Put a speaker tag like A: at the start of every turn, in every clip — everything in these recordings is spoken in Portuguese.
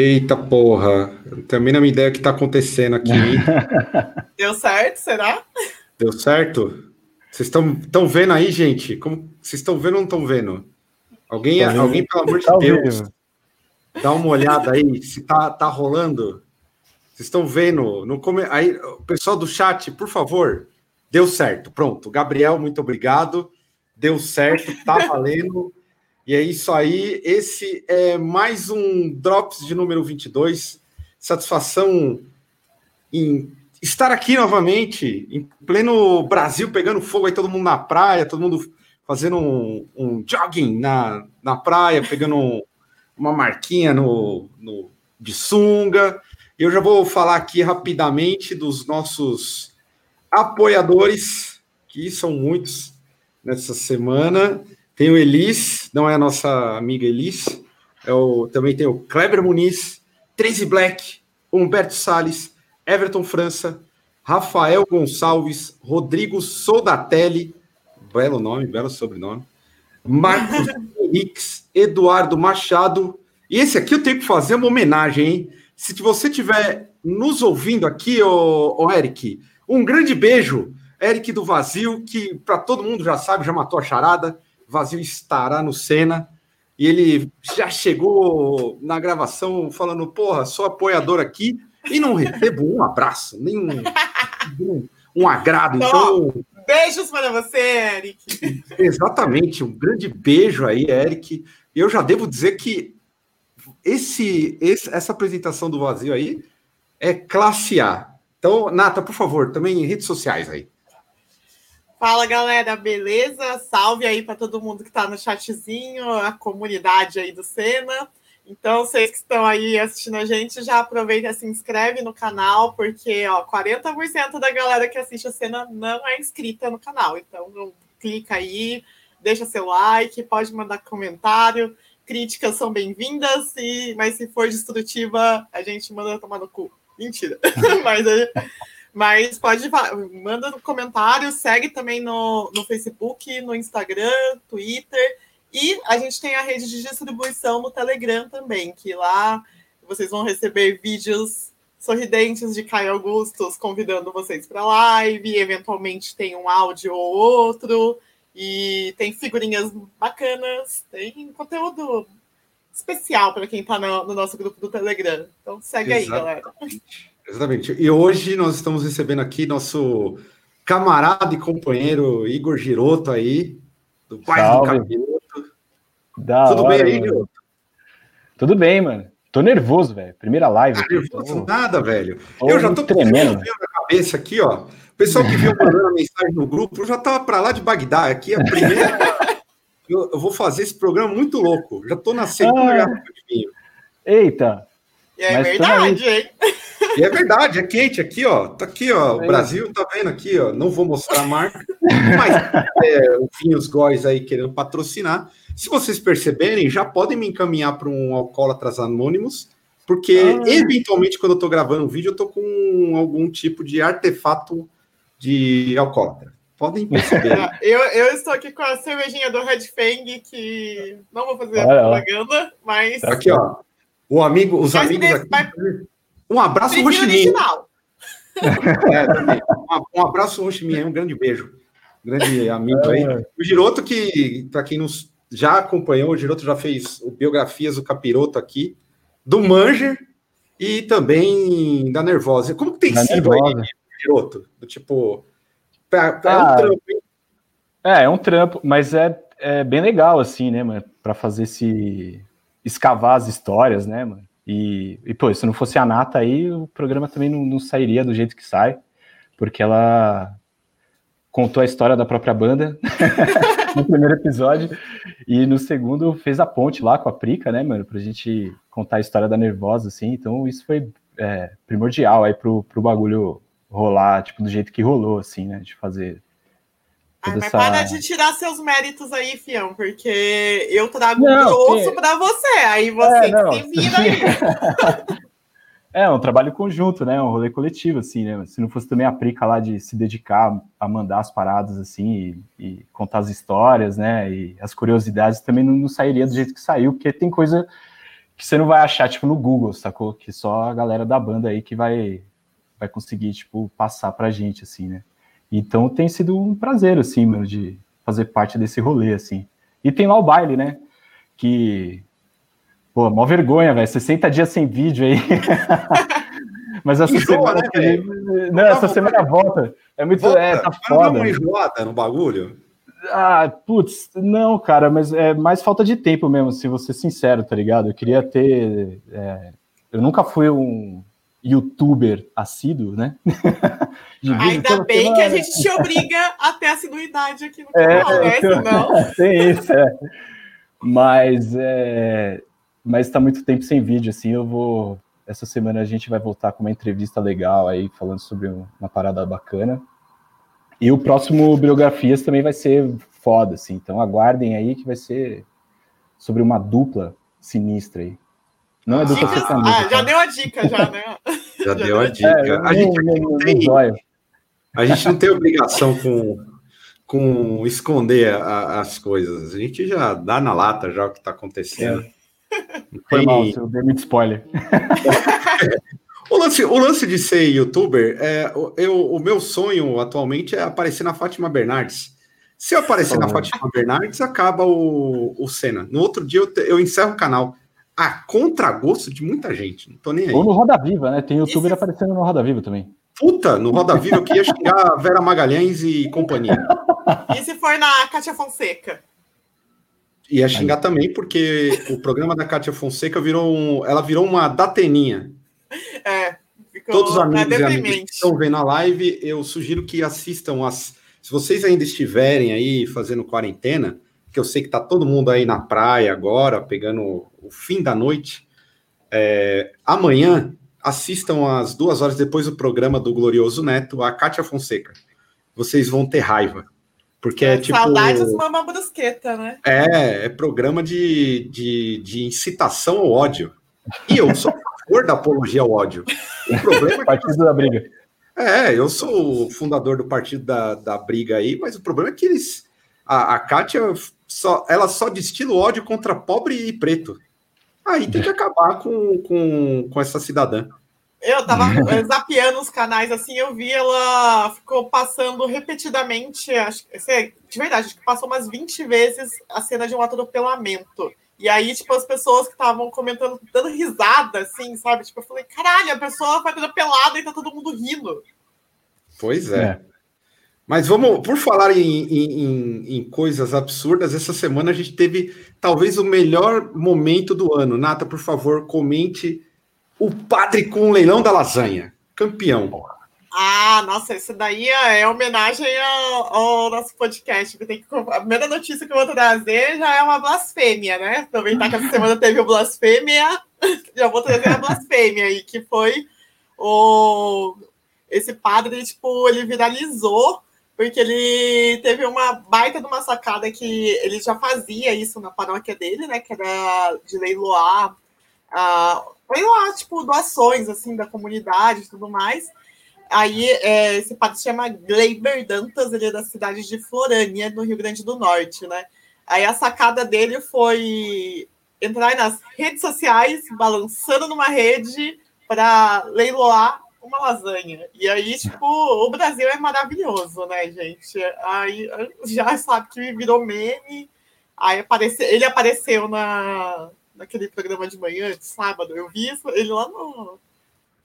A: Eita porra, também não me ideia o que está acontecendo aqui.
B: Deu certo, será?
A: Deu certo? Vocês estão vendo aí, gente? Como vocês estão vendo ou não estão vendo? Alguém, tá alguém, pelo amor de tá Deus, dá uma olhada aí se tá, tá rolando. Vocês estão vendo? No come... aí, o pessoal do chat, por favor, deu certo. Pronto, Gabriel, muito obrigado. Deu certo, tá valendo. E é isso aí. Esse é mais um Drops de número 22. Satisfação em estar aqui novamente, em pleno Brasil, pegando fogo aí, todo mundo na praia, todo mundo fazendo um, um jogging na, na praia, pegando um, uma marquinha no, no, de sunga. Eu já vou falar aqui rapidamente dos nossos apoiadores, que são muitos nessa semana. Tem o Elis, não é a nossa amiga Elis, é o, também tem o Kleber Muniz, Tracy Black, Humberto Sales, Everton França, Rafael Gonçalves, Rodrigo Soldatelli, belo nome, belo sobrenome, Marcos Henriques, Eduardo Machado, e esse aqui eu tenho que fazer uma homenagem, hein? Se você estiver nos ouvindo aqui, ô, ô Eric, um grande beijo, Eric do Vazio, que para todo mundo já sabe, já matou a charada, Vazio estará no Senna. E ele já chegou na gravação falando: Porra, sou apoiador aqui e não recebo um abraço, nem um, um, agrado. Então,
B: beijos para você, Eric.
A: Exatamente, um grande beijo aí, Eric. Eu já devo dizer que esse, esse, essa apresentação do vazio aí é classe A. Então, Nata, por favor, também em redes sociais aí.
B: Fala galera, beleza? Salve aí para todo mundo que está no chatzinho, a comunidade aí do Sena. Então, vocês que estão aí assistindo a gente, já aproveita e se inscreve no canal, porque ó, 40% da galera que assiste a cena não é inscrita no canal. Então, clica aí, deixa seu like, pode mandar comentário. Críticas são bem-vindas, mas se for destrutiva, a gente manda tomar no cu. Mentira. mas mas pode manda no comentário, segue também no, no Facebook, no Instagram, Twitter. E a gente tem a rede de distribuição no Telegram também, que lá vocês vão receber vídeos sorridentes de Caio Augustos convidando vocês para live, eventualmente tem um áudio ou outro, e tem figurinhas bacanas, tem conteúdo especial para quem está no, no, nosso grupo do Telegram. Então segue Exatamente. aí, galera.
A: Exatamente. E hoje nós estamos recebendo aqui nosso camarada e companheiro Igor Giroto aí, do bairro do Capiroto.
C: Da Tudo hora, bem aí, Giroto? Tudo bem, mano. Tô nervoso, velho. Primeira live. Ah,
A: nervoso tô... nada, velho. eu já tô tremendo na cabeça aqui, ó. O pessoal que viu mandando a mensagem no grupo, já tava para lá de Bagdá. Aqui é a primeira. eu, eu, vou fazer esse programa muito louco. Já tô na segunda ah. garrafa de vinho.
C: Eita.
B: E é Mas verdade, hein?
A: E é verdade, é quente aqui, ó. Tá aqui, ó. O Brasil tá vendo aqui, ó. Não vou mostrar a marca, mas é, o Vinhos Góis aí querendo patrocinar. Se vocês perceberem, já podem me encaminhar para um Alcoólatras Anônimos, porque ah. eventualmente, quando eu tô gravando um vídeo, eu tô com algum tipo de artefato de alcoólatra. Podem perceber.
B: eu, eu estou aqui com a cervejinha do Red Fang, que não vou fazer propaganda, mas.
A: Aqui, ó. O amigo, os mas amigos. Aqui, um abraço, Roximinha. É, um, abraço, Roximinha. Um grande beijo. Grande amigo aí. É. O Giroto, que, para quem nos já acompanhou, o Giroto já fez o biografias do Capiroto aqui, do Manger e também da Nervosa. Como que tem da sido nervosa. aí, Giroto? Do tipo. É, é
C: ah, um trampo, hein? É, é um trampo, mas é, é bem legal, assim, né, mano? Pra fazer esse. Escavar as histórias, né, mano? E, e, pô, se não fosse a Nata aí, o programa também não, não, sairia do jeito que sai, porque ela contou a história da própria banda no primeiro episódio. E no segundo fez a ponte lá com a Prica, né, mano? Pra gente contar a história da Nervosa, assim. Então isso foi é, primordial aí pro, pro bagulho rolar, tipo, do jeito que rolou, assim, né? De fazer.
B: Ai, mas essa... para de tirar seus méritos aí, Fião, porque eu trago não, grosso que... para você, aí você é, se vira aí.
C: É, um trabalho conjunto, né? Um rolê coletivo, assim, né? Se não fosse também a Prica lá de se dedicar a mandar as paradas, assim, e, e contar as histórias, né? E as curiosidades também não, não, sairia do jeito que saiu, porque tem coisa que você não vai achar, tipo, no Google, sacou? Que só a galera da banda aí que vai, vai conseguir, tipo, passar pra gente, assim, né? Então tem sido um prazer, assim, mano, de fazer parte desse rolê, assim. E tem lá o baile, né? Que Pô, mó vergonha, velho. 60 dias sem vídeo aí. Mas essa Enjoa, semana. Né, não, essa semana volta. É muito. Volta. É, tá foda. Não
A: enjoada no bagulho?
C: Ah, putz, não, cara, mas é mais falta de tempo mesmo, se você sincero, tá ligado? Eu queria ter. É, eu nunca fui um youtuber assíduo, né?
B: Ainda bem semana. que a gente te obriga a ter assiduidade aqui no é, canal, né? Senão...
C: Tem isso, é. Mas é, mas está muito tempo sem vídeo, assim, eu vou... Essa semana a gente vai voltar com uma entrevista legal aí, falando sobre uma parada bacana. E o próximo Biografias também vai ser foda, assim, então aguardem aí que vai ser sobre uma dupla sinistra aí.
B: Não é dupla Dicas, sertaneja. Ah, já tá? deu a dica, já, né?
A: Já, já deu a dica. É, a, gente não, tem, a gente não tem obrigação com, com esconder a, as coisas. A gente já dá na lata já o que está acontecendo. É.
C: Foi mal, eu dei muito spoiler.
A: o, lance, o lance de ser youtuber, é, eu, o meu sonho atualmente é aparecer na Fátima Bernardes. Se eu aparecer oh. na Fátima Bernardes, acaba o, o Senna. No outro dia eu, eu encerro o canal. A contragosto de muita gente. Não tô nem aí.
C: Ou no Roda Viva, né? Tem youtuber Esse... aparecendo no Roda Viva também.
A: Puta, no Roda Viva eu queria xingar a Vera Magalhães e companhia.
B: E se for na Cátia Fonseca?
A: Ia xingar Aí. também, porque o programa da Cátia Fonseca virou um, ela virou uma dateninha.
B: É,
A: Todos os amigos e amigas que estão vendo a live, eu sugiro que assistam as. Se vocês ainda estiverem aí fazendo quarentena, que eu sei que tá todo mundo aí na praia agora, pegando o fim da noite. É, amanhã assistam às duas horas depois do programa do Glorioso Neto, a Cátia Fonseca. Vocês vão ter raiva. Porque é, é tipo.
B: Saudades Mama Brusqueta, né?
A: É, é programa de, de, de incitação ao ódio. E eu sou a favor da apologia ao ódio.
C: O problema é Partido da briga.
A: É, eu sou o fundador do partido da, da briga aí, mas o problema é que eles. A, a Kátia só, ela só destila o ódio contra pobre e preto. Aí tem que acabar com, com, com essa cidadã.
B: Eu tava zapeando os canais assim, eu vi ela ficou passando repetidamente, acho que de verdade, acho que passou umas 20 vezes a cena de um atropelamento. E aí, tipo, as pessoas que estavam comentando, dando risada, assim, sabe? Tipo, eu falei, caralho, a pessoa foi atropelada e tá todo mundo rindo.
A: Pois é. é. Mas vamos, por falar em, em, em, coisas absurdas, essa semana a gente teve talvez o melhor momento do ano. Nata, por favor, comente o padre com o leilão da lasanha. Campeão.
B: Ah, nossa, isso daí é homenagem ao, ao nosso podcast. Tem que, a primeira notícia que eu vou trazer já é uma blasfêmia, né? Aproveitar que essa semana teve o blasfêmia, já vou trazer a blasfêmia aí, que foi o esse padre, tipo, ele viralizou porque ele teve uma baita de uma sacada que ele já fazia isso na paróquia dele, né? Que era de leiloar uh, lá, tipo, doações, assim, da comunidade e tudo mais. Aí, é, esse padre se chama Gleiber Dantas, ele é da cidade de Florânia, no Rio Grande do Norte, né? Aí a sacada dele foi entrar nas redes sociais, balançando numa rede para leiloar uma lasanha. E aí, tipo, o Brasil é maravilhoso, né, gente? Aí já sabe que virou meme. Aí aparece, ele apareceu na, naquele programa de manhã, de sábado, eu vi isso, ele lá no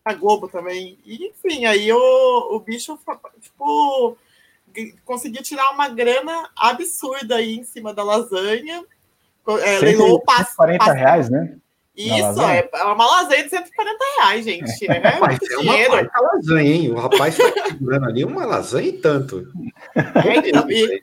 B: a Globo também. E, enfim, aí o, o bicho, tipo, conseguiu tirar uma grana absurda aí em cima da lasanha.
C: É, leilou o passe. 40 passe, reais, né?
B: Isso, é, é uma lasanha de 140 reais, gente. É,
A: Rapaz, é uma dinheiro. lasanha, hein? O rapaz está segurando ali uma lasanha e tanto.
B: É, então, e,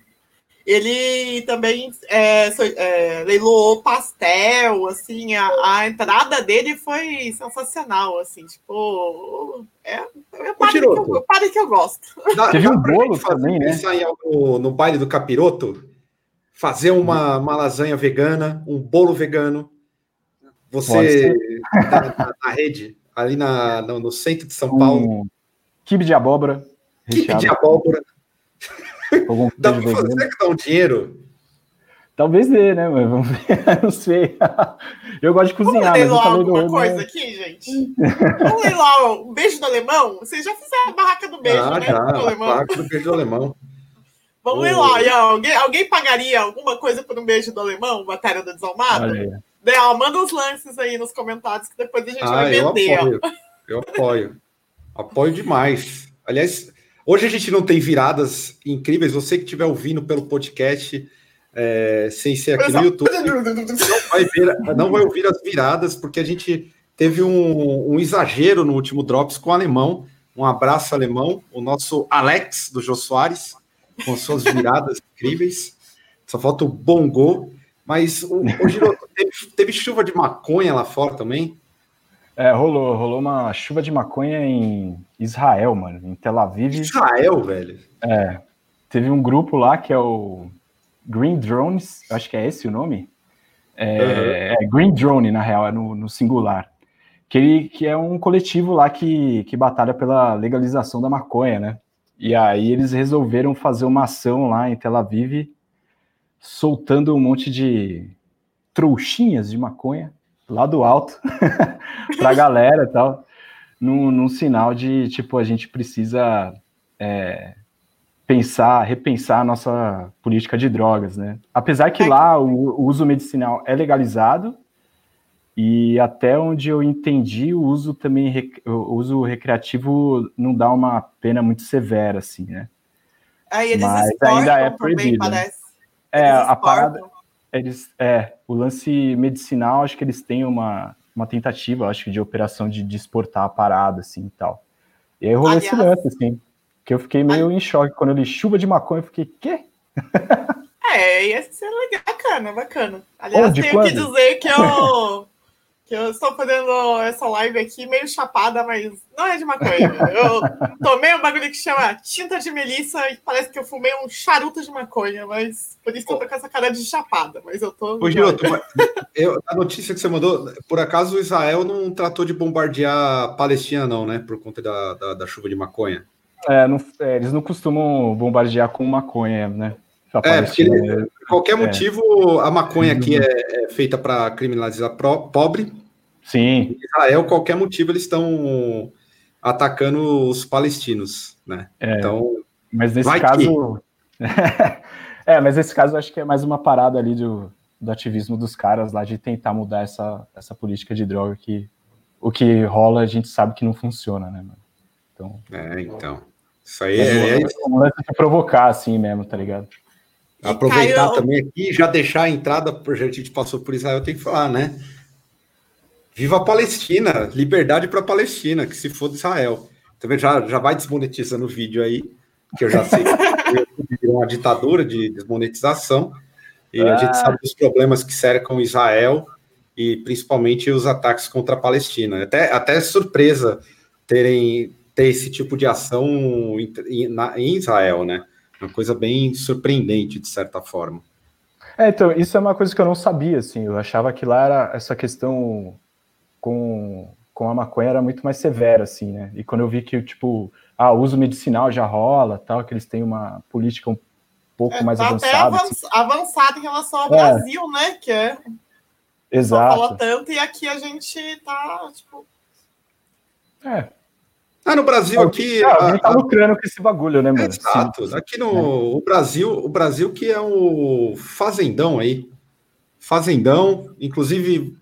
B: ele também é, é, leiloou pastel, assim, a, a, entrada dele foi sensacional, assim, tipo, é, é parte que eu, pare que eu gosto.
A: Dá, Teve um bolo também, né? No, no baile do capiroto, fazer uma, uma lasanha vegana, um bolo vegano, você na, na, na, rede, ali na, no, no, centro de São Paulo. Um
C: kibe de abóbora.
A: Kibe de abóbora. Dá pra fazer que dá um dinheiro?
C: Talvez dê, né? Mas vamos ver. Não sei. Eu gosto de cozinhar.
B: Vamos ler alguma coisa né? aqui, gente? Vamos ler lá um beijo do alemão? Vocês já fizeram a barraca do beijo, ah, né? Já,
A: do barraca do beijo do alemão.
B: Vamos oh. ler lá. Alguém, alguém pagaria alguma coisa por um beijo do alemão, matéria do desalmado? Né, manda os lances aí nos comentários que depois a gente ah, vai vender.
A: Eu apoio. Eu apoio. apoio demais. Aliás, Hoje a gente não tem viradas incríveis. Você que estiver ouvindo pelo podcast, é, sem ser aqui no YouTube, não vai, ver, não vai ouvir as viradas, porque a gente teve um, um, exagero no último Drops com o alemão. Um abraço, alemão. O nosso Alex, do Jô Soares, com suas viradas incríveis. Só falta o bongo. Mas o, o Giro, teve, teve chuva de maconha lá fora também.
C: É, rolou, rolou uma chuva de maconha em Israel, mano, em Tel Aviv.
A: Israel, velho?
C: É. Teve um grupo lá que é o Green Drones, acho que é esse o nome. É, uhum. é Green Drone, na real, é no, no singular. Que, ele, que é um coletivo lá que, que batalha pela legalização da maconha, né? E aí eles resolveram fazer uma ação lá em Tel Aviv, soltando um monte de trouxinhas de maconha lá do alto para a galera e tal, num, num, sinal de tipo a gente precisa é, pensar, repensar a nossa política de drogas, né? Apesar que é lá o, o uso medicinal é legalizado e até onde eu entendi, o uso também o uso recreativo não dá uma pena muito severa, assim, né?
B: Aí eles Mas ainda é proibido. Também,
C: né? É, a parada eles, é, o lance medicinal, acho que eles têm uma, uma tentativa, acho que, de operação de, de exportar a parada, assim, e tal. E aí rolou Aliás, esse lance, assim, que eu fiquei meio em choque. Quando eu li chuva de maconha, eu fiquei, quê?
B: É, ia ser legal, bacana, bacana. Aliás, oh, tenho quando? que dizer que eu que eu estou fazendo essa live aqui meio chapada, mas não é de maconha. Eu tomei um bagulho que chama tinta de melissa e parece que eu fumei um charuto de maconha, mas por isso que eu tô com essa cara de chapada, mas eu tô.
A: Ô, eu, a notícia que você mandou, por acaso o Israel não tratou de bombardear a Palestina, não, né? Por conta da, da, da chuva de maconha.
C: É, não, é, eles não costumam bombardear com maconha, né?
A: É, porque ele, né? qualquer é. motivo, a maconha aqui uhum. é, é feita para criminalizar pro, pobre,
C: Sim.
A: Em Israel, qualquer motivo, eles estão atacando os palestinos, né?
C: É, então, mas nesse caso. é, mas nesse caso, eu acho que é mais uma parada ali do, do ativismo dos caras lá de tentar mudar essa, essa política de droga que o que rola a gente sabe que não funciona, né, mano?
A: Então. É, então. Isso aí é.
C: É, é um provocar, assim mesmo, tá ligado?
A: Aproveitar Caio... também aqui já deixar a entrada, porque a gente passou por Israel, tem que falar, né? Viva a Palestina, liberdade para a Palestina, que se for de Israel. Também já, já vai desmonetizando o vídeo aí, que eu já sei que é uma ditadura de desmonetização, e ah. a gente sabe dos problemas que cercam Israel e principalmente os ataques contra a Palestina. Até, até surpresa terem ter esse tipo de ação em, em Israel, né? Uma coisa bem surpreendente, de certa forma.
C: É, então, isso é uma coisa que eu não sabia, assim, eu achava que lá era essa questão com, com a maconha era muito mais severa, assim, né? E quando eu vi que, tipo, ah, uso medicinal já rola, tal, que eles têm uma política um pouco é, mais tá avançada.
B: Até assim. avançada em relação ao é. Brasil, né? Que é.
C: Exato.
B: fala tanto, e aqui a gente tá, tipo.
C: É.
A: Ah, no Brasil aqui.
C: Ah, a gente tá lucrando com esse bagulho, né, mano?
A: Exato. Sim. Aqui no é. o Brasil, o Brasil que é o fazendão aí. Fazendão, inclusive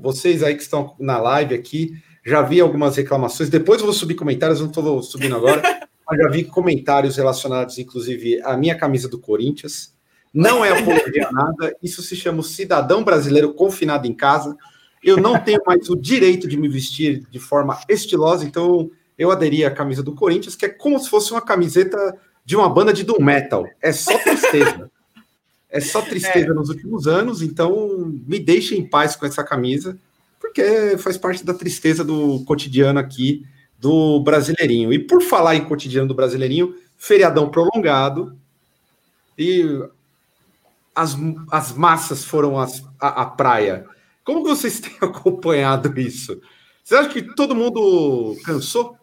A: vocês aí que estão na live aqui, já vi algumas reclamações. Depois eu vou subir comentários, não estou subindo agora, mas já vi comentários relacionados, inclusive, à minha camisa do Corinthians. Não é apologia nada, isso se chama cidadão brasileiro confinado em casa. Eu não tenho mais o direito de me vestir de forma estilosa, então eu aderi à camisa do Corinthians, que é como se fosse uma camiseta de uma banda de doom metal. É só tristeza. É só tristeza é. nos últimos anos, então me deixe em paz com essa camisa, porque faz parte da tristeza do cotidiano aqui do Brasileirinho. E por falar em cotidiano do Brasileirinho, feriadão prolongado e as, as massas foram a, a praia. Como vocês têm acompanhado isso? Você acha que todo mundo cansou?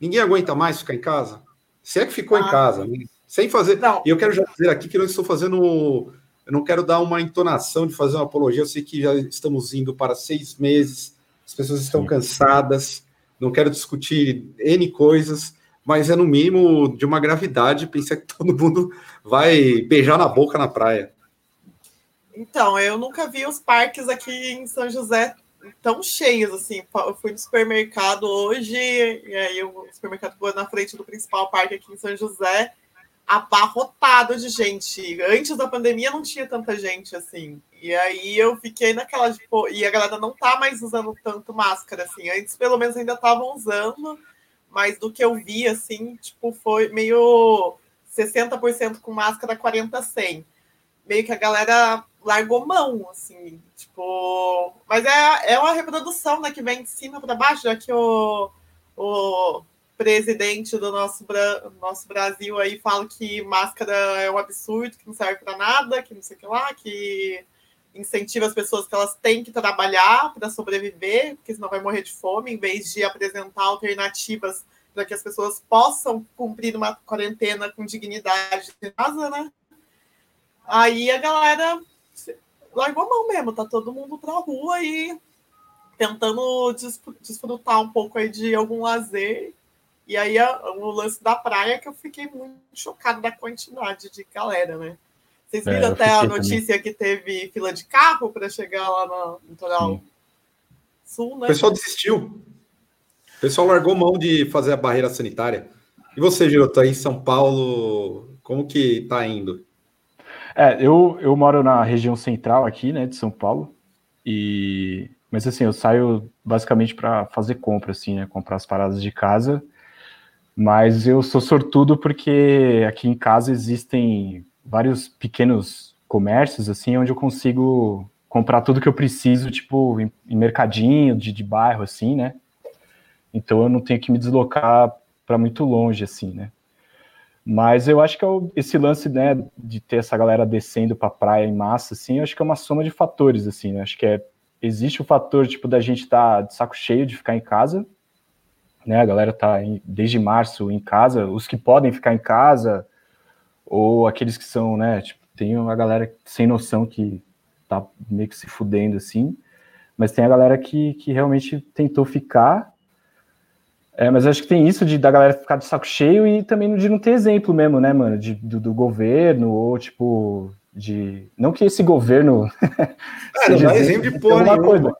A: Ninguém aguenta mais ficar em casa? Se é que ficou ah, em casa, né? Sem fazer. Não. E eu quero já dizer aqui que não estou fazendo. Eu não quero dar uma entonação de fazer uma apologia. Eu sei que já estamos indo para seis meses, as pessoas estão Sim. cansadas. Não quero discutir N coisas, mas é no mínimo de uma gravidade pensar que todo mundo vai beijar na boca na praia.
B: Então, eu nunca vi os parques aqui em São José tão cheios assim. Eu fui no supermercado hoje, e aí o supermercado foi na frente do principal parque aqui em São José, abarrotado de gente. Antes da pandemia não tinha tanta gente assim. E aí eu fiquei naquela, e a galera não tá mais usando tanto máscara assim. Antes pelo menos ainda estavam usando, mas do que eu vi assim, tipo, foi meio 60% com máscara, 40 sem. Meio que a galera largou mão, assim, tipo. Mas é, é uma reprodução, né, que vem de cima para baixo, já que o, o presidente do nosso, nosso Brasil aí fala que máscara é um absurdo, que não serve para nada, que não sei o que lá, que incentiva as pessoas que elas têm que trabalhar para sobreviver, porque senão vai morrer de fome, em vez de apresentar alternativas para que as pessoas possam cumprir uma quarentena com dignidade em casa, né? Aí a galera largou a mão mesmo, tá todo mundo pra rua e tentando desfrutar um pouco aí de algum lazer. E aí o lance da praia que eu fiquei muito chocado da quantidade de galera, né? Vocês é, viram é, até a notícia também. que teve fila de carro para chegar lá no litoral sul, né?
A: O pessoal desistiu. O pessoal largou mão de fazer a barreira sanitária. E você, Girota, aí em São Paulo, como que tá indo?
C: É, eu, eu moro na região central aqui, né, de São Paulo, e mas assim, eu saio basicamente para fazer compra, assim, né, comprar as paradas de casa, mas eu sou sortudo porque aqui em casa existem vários pequenos comércios, assim, onde eu consigo comprar tudo que eu preciso, tipo, em, em mercadinho, de, de bairro, assim, né, então eu não tenho que me deslocar para muito longe, assim, né. Mas eu acho que é esse lance, né, de ter essa galera descendo para praia em massa, assim, eu acho que é uma soma de fatores, assim, né? Acho que é, existe o fator, tipo, da gente estar tá de saco cheio de ficar em casa, né? A galera tá em, desde março em casa, os que podem ficar em casa, ou aqueles que são, né, tipo, tem uma galera sem noção que tá meio que se fudendo, assim, mas tem a galera que, que realmente tentou ficar é, mas acho que tem isso de da galera ficar de saco cheio e também de não ter exemplo mesmo, né, mano? De, do, do governo, ou tipo, de. Não que esse governo.
A: É, não dá exemplo de porra
C: coisa.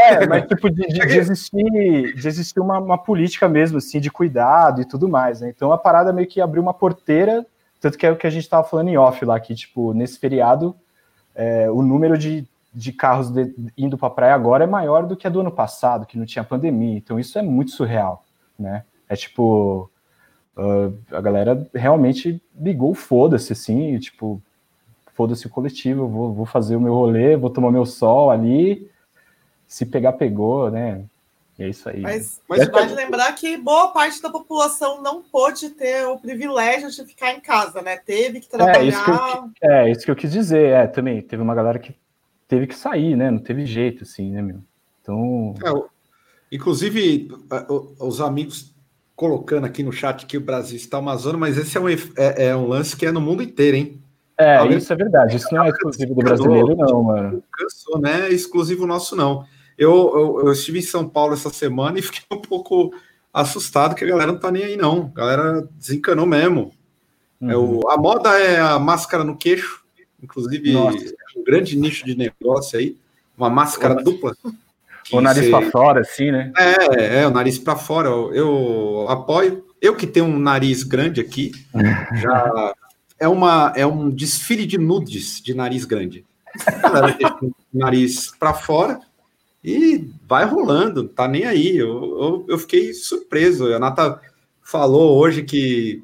C: É, mas tipo, de, de, de, existir, de existir uma, uma política mesmo, assim, de cuidado e tudo mais, né? Então a parada meio que abriu uma porteira, tanto que é o que a gente tava falando em off lá, que, tipo, nesse feriado, é, o número de, de carros de, indo pra praia agora é maior do que a do ano passado, que não tinha pandemia. Então isso é muito surreal né? É tipo, uh, a galera realmente ligou foda-se, assim, tipo, foda-se o coletivo, vou, vou fazer o meu rolê, vou tomar meu sol ali, se pegar, pegou, né? E é isso aí.
B: Mas, mas é pode lembrar que boa parte da população não pôde ter o privilégio de ficar em casa, né? Teve que trabalhar.
C: É isso que eu, é, isso que eu quis dizer, é, também. Teve uma galera que teve que sair, né? Não teve jeito, assim, né, meu? Então.
A: É, Inclusive, os amigos colocando aqui no chat que o Brasil está uma zona, mas esse é um, é, é um lance que é no mundo inteiro, hein?
C: É, Alguém... isso é verdade. Isso não é exclusivo do brasileiro, não, mano.
A: Cansou, né? É exclusivo nosso, não. Eu, eu, eu, estive em São Paulo essa semana e fiquei um pouco assustado que a galera não tá nem aí, não. A galera desencanou mesmo. Uhum. É o, a moda é a máscara no queixo, inclusive Nossa. um grande nicho de negócio aí. Uma máscara Nossa. dupla.
C: O nariz para fora, assim, né?
A: É, é, o nariz para fora. Eu, eu, apoio. Eu que tenho um nariz grande aqui, já é, uma, é um desfile de nudes de nariz grande. Nariz para fora E vai rolando, tá nem aí. Eu, eu, eu fiquei surpreso. A Nata falou hoje que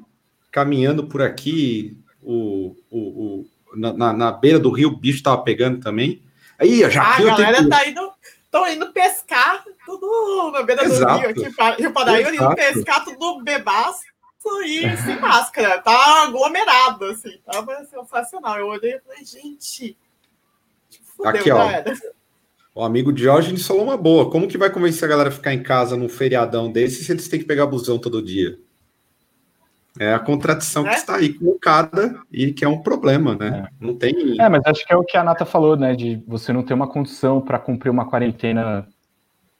A: caminhando por aqui, o, o, o na, na, beira do rio, o bicho tava pegando também. Aí, já
B: ah, a galera tenho... tá indo, estão indo pescar tudo na beira Exato. do rio aqui, Rio Paraíba, indo pescar tudo bebaço e sem máscara. Tá aglomerado, assim, tava sensacional. Eu olhei e falei, gente,
A: fudeu, aqui, ó. O amigo Diógenes falou uma boa. Como que vai convencer a galera a ficar em casa num feriadão desse se eles têm que pegar busão todo dia? É a contradição é? que está aí colocada e que é um problema, né? É. Não tem.
C: É, mas acho que é o que a Nata falou, né? De você não ter uma condição para cumprir uma quarentena,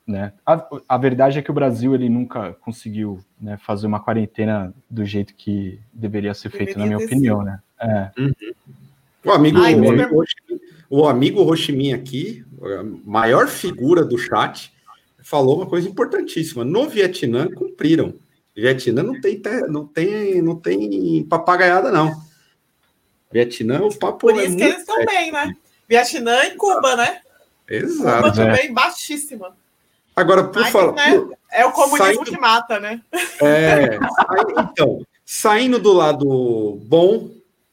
C: né? A, a, verdade é que o Brasil ele nunca conseguiu né, fazer uma quarentena do jeito que deveria ser feito, deveria na minha opinião, sido. né? É.
A: Uhum. O amigo, Ai, o, amigo o amigo Rochimin aqui, a maior figura do chat, falou uma coisa importantíssima. No Vietnã cumpriram. Vietnã não tem, não tem, não tem papagaiada, não. Vietnã, o papo
B: Por é isso é que eles estão bem, né? Vietnã e Cuba, né?
A: Exato.
B: Cuba também é. baixíssima.
A: Agora, por falar. Né,
B: é o comunismo saindo, que mata, né?
A: É. então, saindo do lado bom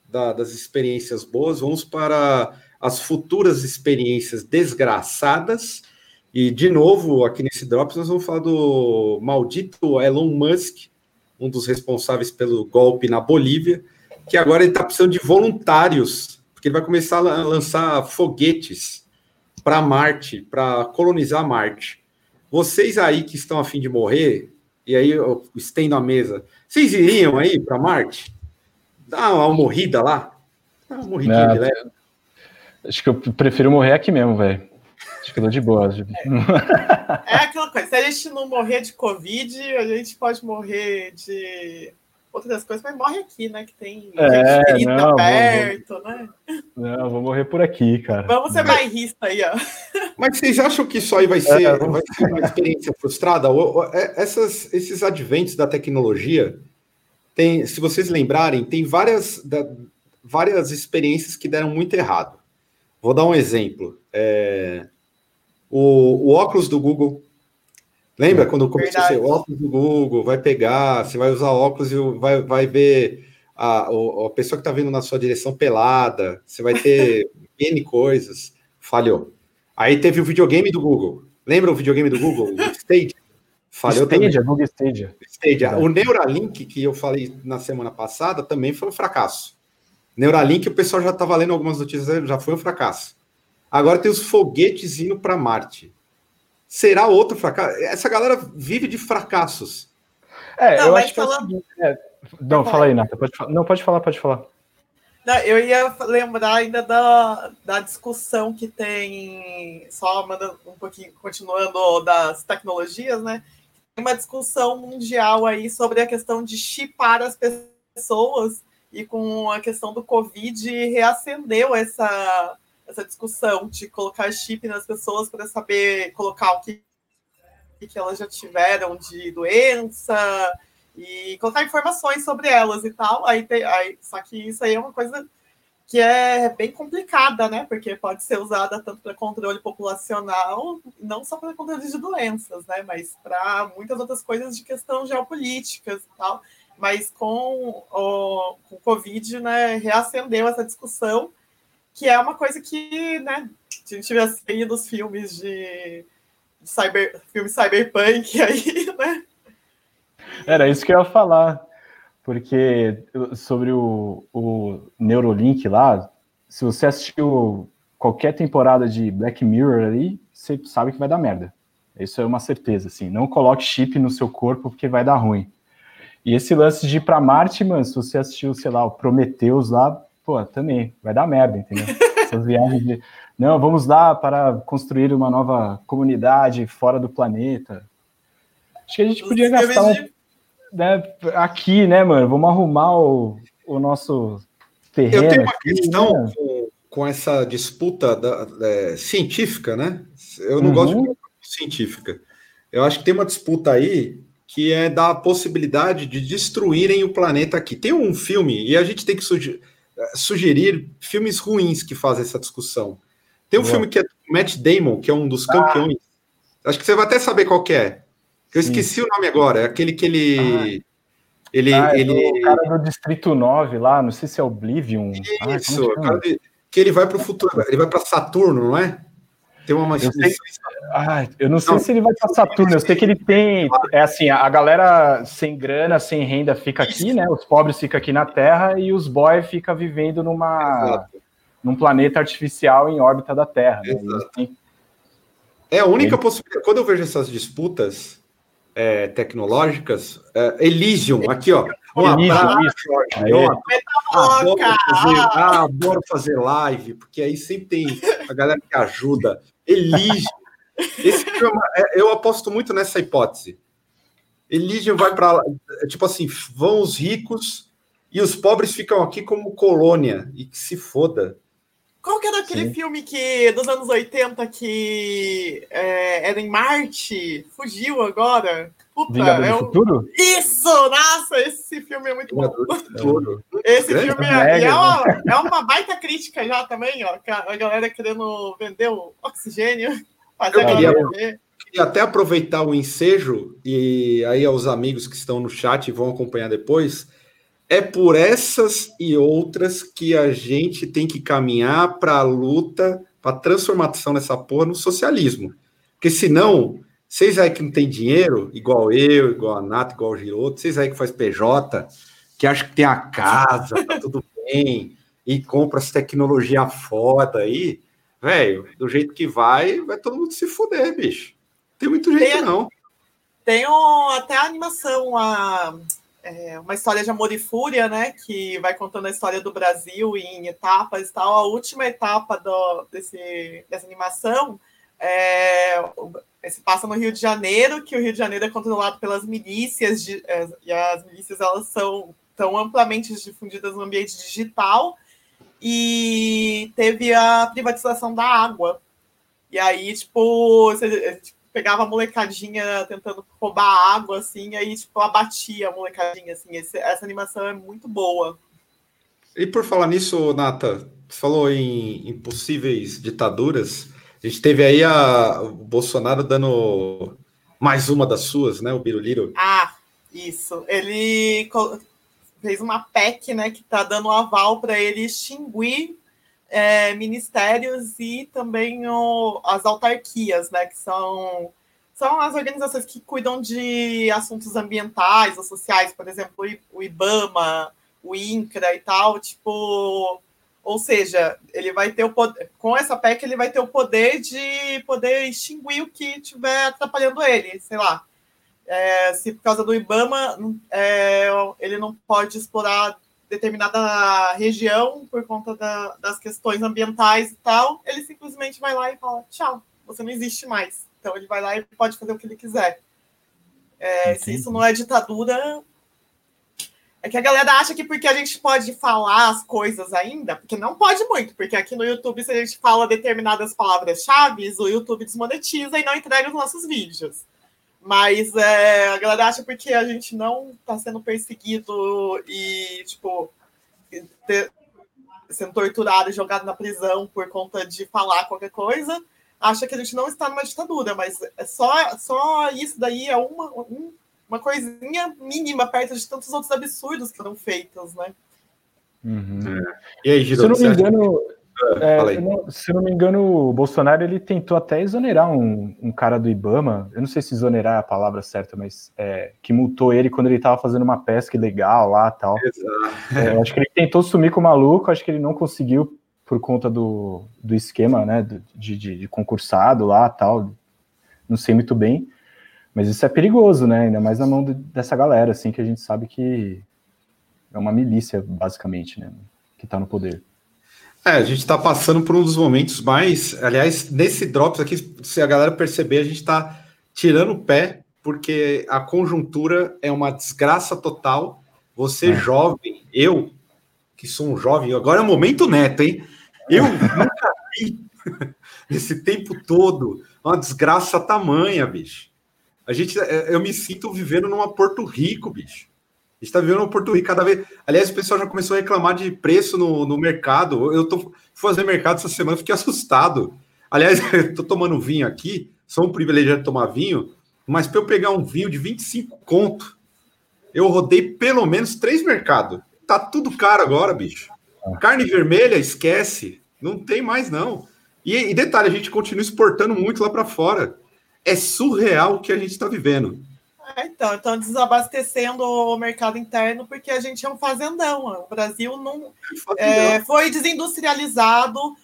A: da, das experiências boas, vamos para as futuras experiências desgraçadas e, de novo, aqui nesse Drops, nós vamos falar do maldito Elon Musk, um dos responsáveis pelo golpe na Bolívia, que agora ele está precisando de voluntários, porque ele vai começar a lançar foguetes para Marte, para colonizar Marte. Vocês aí que estão a fim de morrer, e aí eu estendo a mesa, vocês iriam aí para Marte? Dá uma morrida lá? Dá uma morridinha
C: Não, de leve. Acho que eu prefiro morrer aqui mesmo, velho. Acho que eu de boa.
B: É. é aquela coisa, se a gente não morrer de Covid, a gente pode morrer de outras coisas, mas morre aqui, né? Que tem
C: é, gente não, perto, vou, né? Não, vou morrer por aqui, cara.
B: Vamos ser bairrista aí, ó.
A: Mas vocês acham que isso aí vai ser, é, vai ser uma experiência frustrada? É, essas, esses adventos da tecnologia, tem, se vocês lembrarem, tem várias, da, várias experiências que deram muito errado. Vou dar um exemplo. É, o, o óculos do Google. Lembra quando começou a ser o óculos do Google? Vai pegar, você vai usar óculos e vai, vai ver a, a pessoa que está vindo na sua direção pelada, você vai ter N coisas. Falhou. Aí teve o videogame do Google. Lembra o videogame do Google? O Stage?
C: Falhou Stadia, também. Google Stadia.
A: Stadia. O Neuralink, que eu falei na semana passada, também foi um fracasso. Neuralink, o pessoal já estava lendo algumas notícias, já foi um fracasso. Agora tem os foguetes indo para Marte. Será outro fracasso? Essa galera vive de fracassos.
C: É, não, eu acho que é, é... Não, fala aí, Nata. Pode Não, pode falar, pode falar.
B: Não, eu ia lembrar ainda da, da discussão que tem, só mandando um pouquinho, continuando das tecnologias, né? Tem uma discussão mundial aí sobre a questão de chipar as pessoas e com a questão do Covid reacendeu essa, essa discussão de colocar chip nas pessoas para saber colocar o que, que elas já tiveram de doença e colocar informações sobre elas e tal. Aí, tem, aí só que isso aí é uma coisa que é bem complicada, né? Porque pode ser usada tanto para controle populacional, não só para controle de doenças, né? Mas para muitas outras coisas de questão geopolíticas e tal. Mas com o, com o Covid, né, reacendeu essa discussão que é uma coisa que, né, a gente vê assim dos filmes de, de cyber, filme cyberpunk aí, né?
C: Era isso que eu ia falar, porque sobre o, o Neurolink lá, se você assistiu qualquer temporada de Black Mirror ali, você sabe que vai dar merda. Isso é uma certeza, assim. Não coloque chip no seu corpo porque vai dar ruim. E esse lance de ir para Marte, mano, se você assistiu, sei lá, o Prometheus lá, pô, também vai dar merda, entendeu? Essas viagens de, não, vamos lá para construir uma nova comunidade fora do planeta. Acho que a gente podia gastar um, né, aqui, né, mano? Vamos arrumar o, o nosso terreno. Eu tenho uma
A: aqui, questão né? com, com, essa disputa da, é, científica, né? Eu não uhum. gosto de científica. Eu acho que tem uma disputa aí que é da possibilidade de destruírem o planeta aqui. Tem um filme, e a gente tem que sugerir sugerir filmes ruins que fazem essa discussão. Tem um Boa. filme que é Matt Damon, que é um dos campeões, ah. Acho que você vai até saber qual que é. Eu Sim. esqueci o nome agora. É aquele que ele. Ah. Ele,
C: ah, é
A: ele...
C: O cara do Distrito 9 lá, não sei se é Oblivion.
A: Isso, ah, que, que ele vai para o futuro, ele vai para Saturno, não é?
C: Tem uma eu, sei, ah, eu não sei não, se ele vai para Saturno, eu sei que ele tem. É assim, a galera sem grana, sem renda fica aqui, né? Os pobres ficam aqui na Terra e os boys ficam vivendo numa, num planeta artificial em órbita da Terra. Né?
A: É a única ele... possibilidade. Quando eu vejo essas disputas é, tecnológicas, é, Elysium, aqui, ó. Um abraço, eu adoro fazer, ah, adoro fazer live, porque aí sempre tem a galera que ajuda. Elysium. Esse filme, é, eu aposto muito nessa hipótese. Elysium vai para lá, tipo assim, vão os ricos e os pobres ficam aqui como colônia e que se foda.
B: Qual que era aquele Sim. filme que dos anos 80 que é, era em Marte? Fugiu agora?
C: Puta, é um... Futuro?
B: Isso! Nossa, esse filme é muito bom. Esse filme é, é, uma, é uma baita crítica já também, ó. A galera querendo vender o oxigênio. Fazer
A: eu queria, queria até aproveitar o ensejo, e aí aos amigos que estão no chat e vão acompanhar depois é por essas e outras que a gente tem que caminhar para a luta, para a transformação dessa porra no socialismo. Porque senão, vocês aí que não tem dinheiro, igual eu, igual a Nath, igual o Giroto, vocês aí que faz PJ, que acham que tem a casa, tá tudo bem, e compra as tecnologia foda aí, velho, do jeito que vai, vai todo mundo se fuder, bicho. Tem muito jeito, tem, não.
B: Tem um, até a animação, a é, uma história de amor e fúria, né? Que vai contando a história do Brasil em etapas e tal. A última etapa do, desse, dessa animação é, se passa no Rio de Janeiro, que o Rio de Janeiro é controlado pelas milícias, de, é, e as milícias elas são tão amplamente difundidas no ambiente digital, e teve a privatização da água. E aí, tipo, você, tipo pegava a molecadinha tentando roubar água, assim, aí, tipo, abatia a molecadinha, assim. Esse, essa animação é muito boa.
A: E por falar nisso, Nata, você falou em, em possíveis ditaduras. A gente teve aí a, o Bolsonaro dando mais uma das suas, né? O Biruliro.
B: Ah, isso. Ele fez uma PEC, né, que tá dando aval para ele extinguir é, ministérios e também o, as autarquias, né, que são, são as organizações que cuidam de assuntos ambientais ou sociais, por exemplo, o IBAMA, o INCRA e tal, tipo, ou seja, ele vai ter o poder, com essa PEC ele vai ter o poder de poder extinguir o que estiver atrapalhando ele, sei lá. É, se por causa do IBAMA é, ele não pode explorar determinada região por conta da, das questões ambientais e tal, ele simplesmente vai lá e fala: tchau, você não existe mais. Então ele vai lá e pode fazer o que ele quiser. É, se isso não é ditadura. É que a galera acha que porque a gente pode falar as coisas ainda, porque não pode muito, porque aqui no YouTube, se a gente fala determinadas palavras-chave, o YouTube desmonetiza e não entrega os nossos vídeos. Mas é, a galera acha porque a gente não está sendo perseguido e, tipo, ter, sendo torturado e jogado na prisão por conta de falar qualquer coisa, acha que a gente não está numa ditadura, mas é só, só isso daí é uma, uma coisinha mínima perto de tantos outros absurdos que foram feitos, né?
C: Uhum. É. E aí, Giro, Se eu não me engano, é, não, se não me engano, o Bolsonaro ele tentou até exonerar um, um, cara do Ibama. Eu não sei se exonerar é a palavra certa, mas é, que multou ele quando ele estava fazendo uma pesca ilegal lá tal. É, acho que ele tentou sumir com o maluco, acho que ele não conseguiu por conta do, do esquema, né, de, de, de concursado lá tal. Não sei muito bem, mas isso é perigoso, né? Ainda mais na mão de, dessa galera, assim, que a gente sabe que é uma milícia, basicamente, né? Que está no poder.
A: É, a gente está passando por um dos momentos mais. Aliás, nesse Drops aqui, se a galera perceber, a gente está tirando o pé, porque a conjuntura é uma desgraça total. Você, é. jovem, eu, que sou um jovem, agora é o momento neto, hein? Eu nunca vi esse tempo todo uma desgraça tamanha, bicho. A gente, é, eu me sinto vivendo numa Porto Rico, bicho gente está vivendo no Porto Rico cada vez. Aliás, o pessoal já começou a reclamar de preço no, no mercado. Eu tô fazer mercado essa semana, fiquei assustado. Aliás, eu tô tomando vinho aqui, sou um privilegiado de tomar vinho, mas para eu pegar um vinho de 25 conto, eu rodei pelo menos três mercados. Tá tudo caro agora, bicho. Ah. Carne vermelha, esquece. Não tem mais, não. E, e detalhe, a gente continua exportando muito lá para fora. É surreal o que a gente está vivendo.
B: É, então, estão desabastecendo o mercado interno porque a gente é um fazendão. O Brasil não é, foi desindustrializado,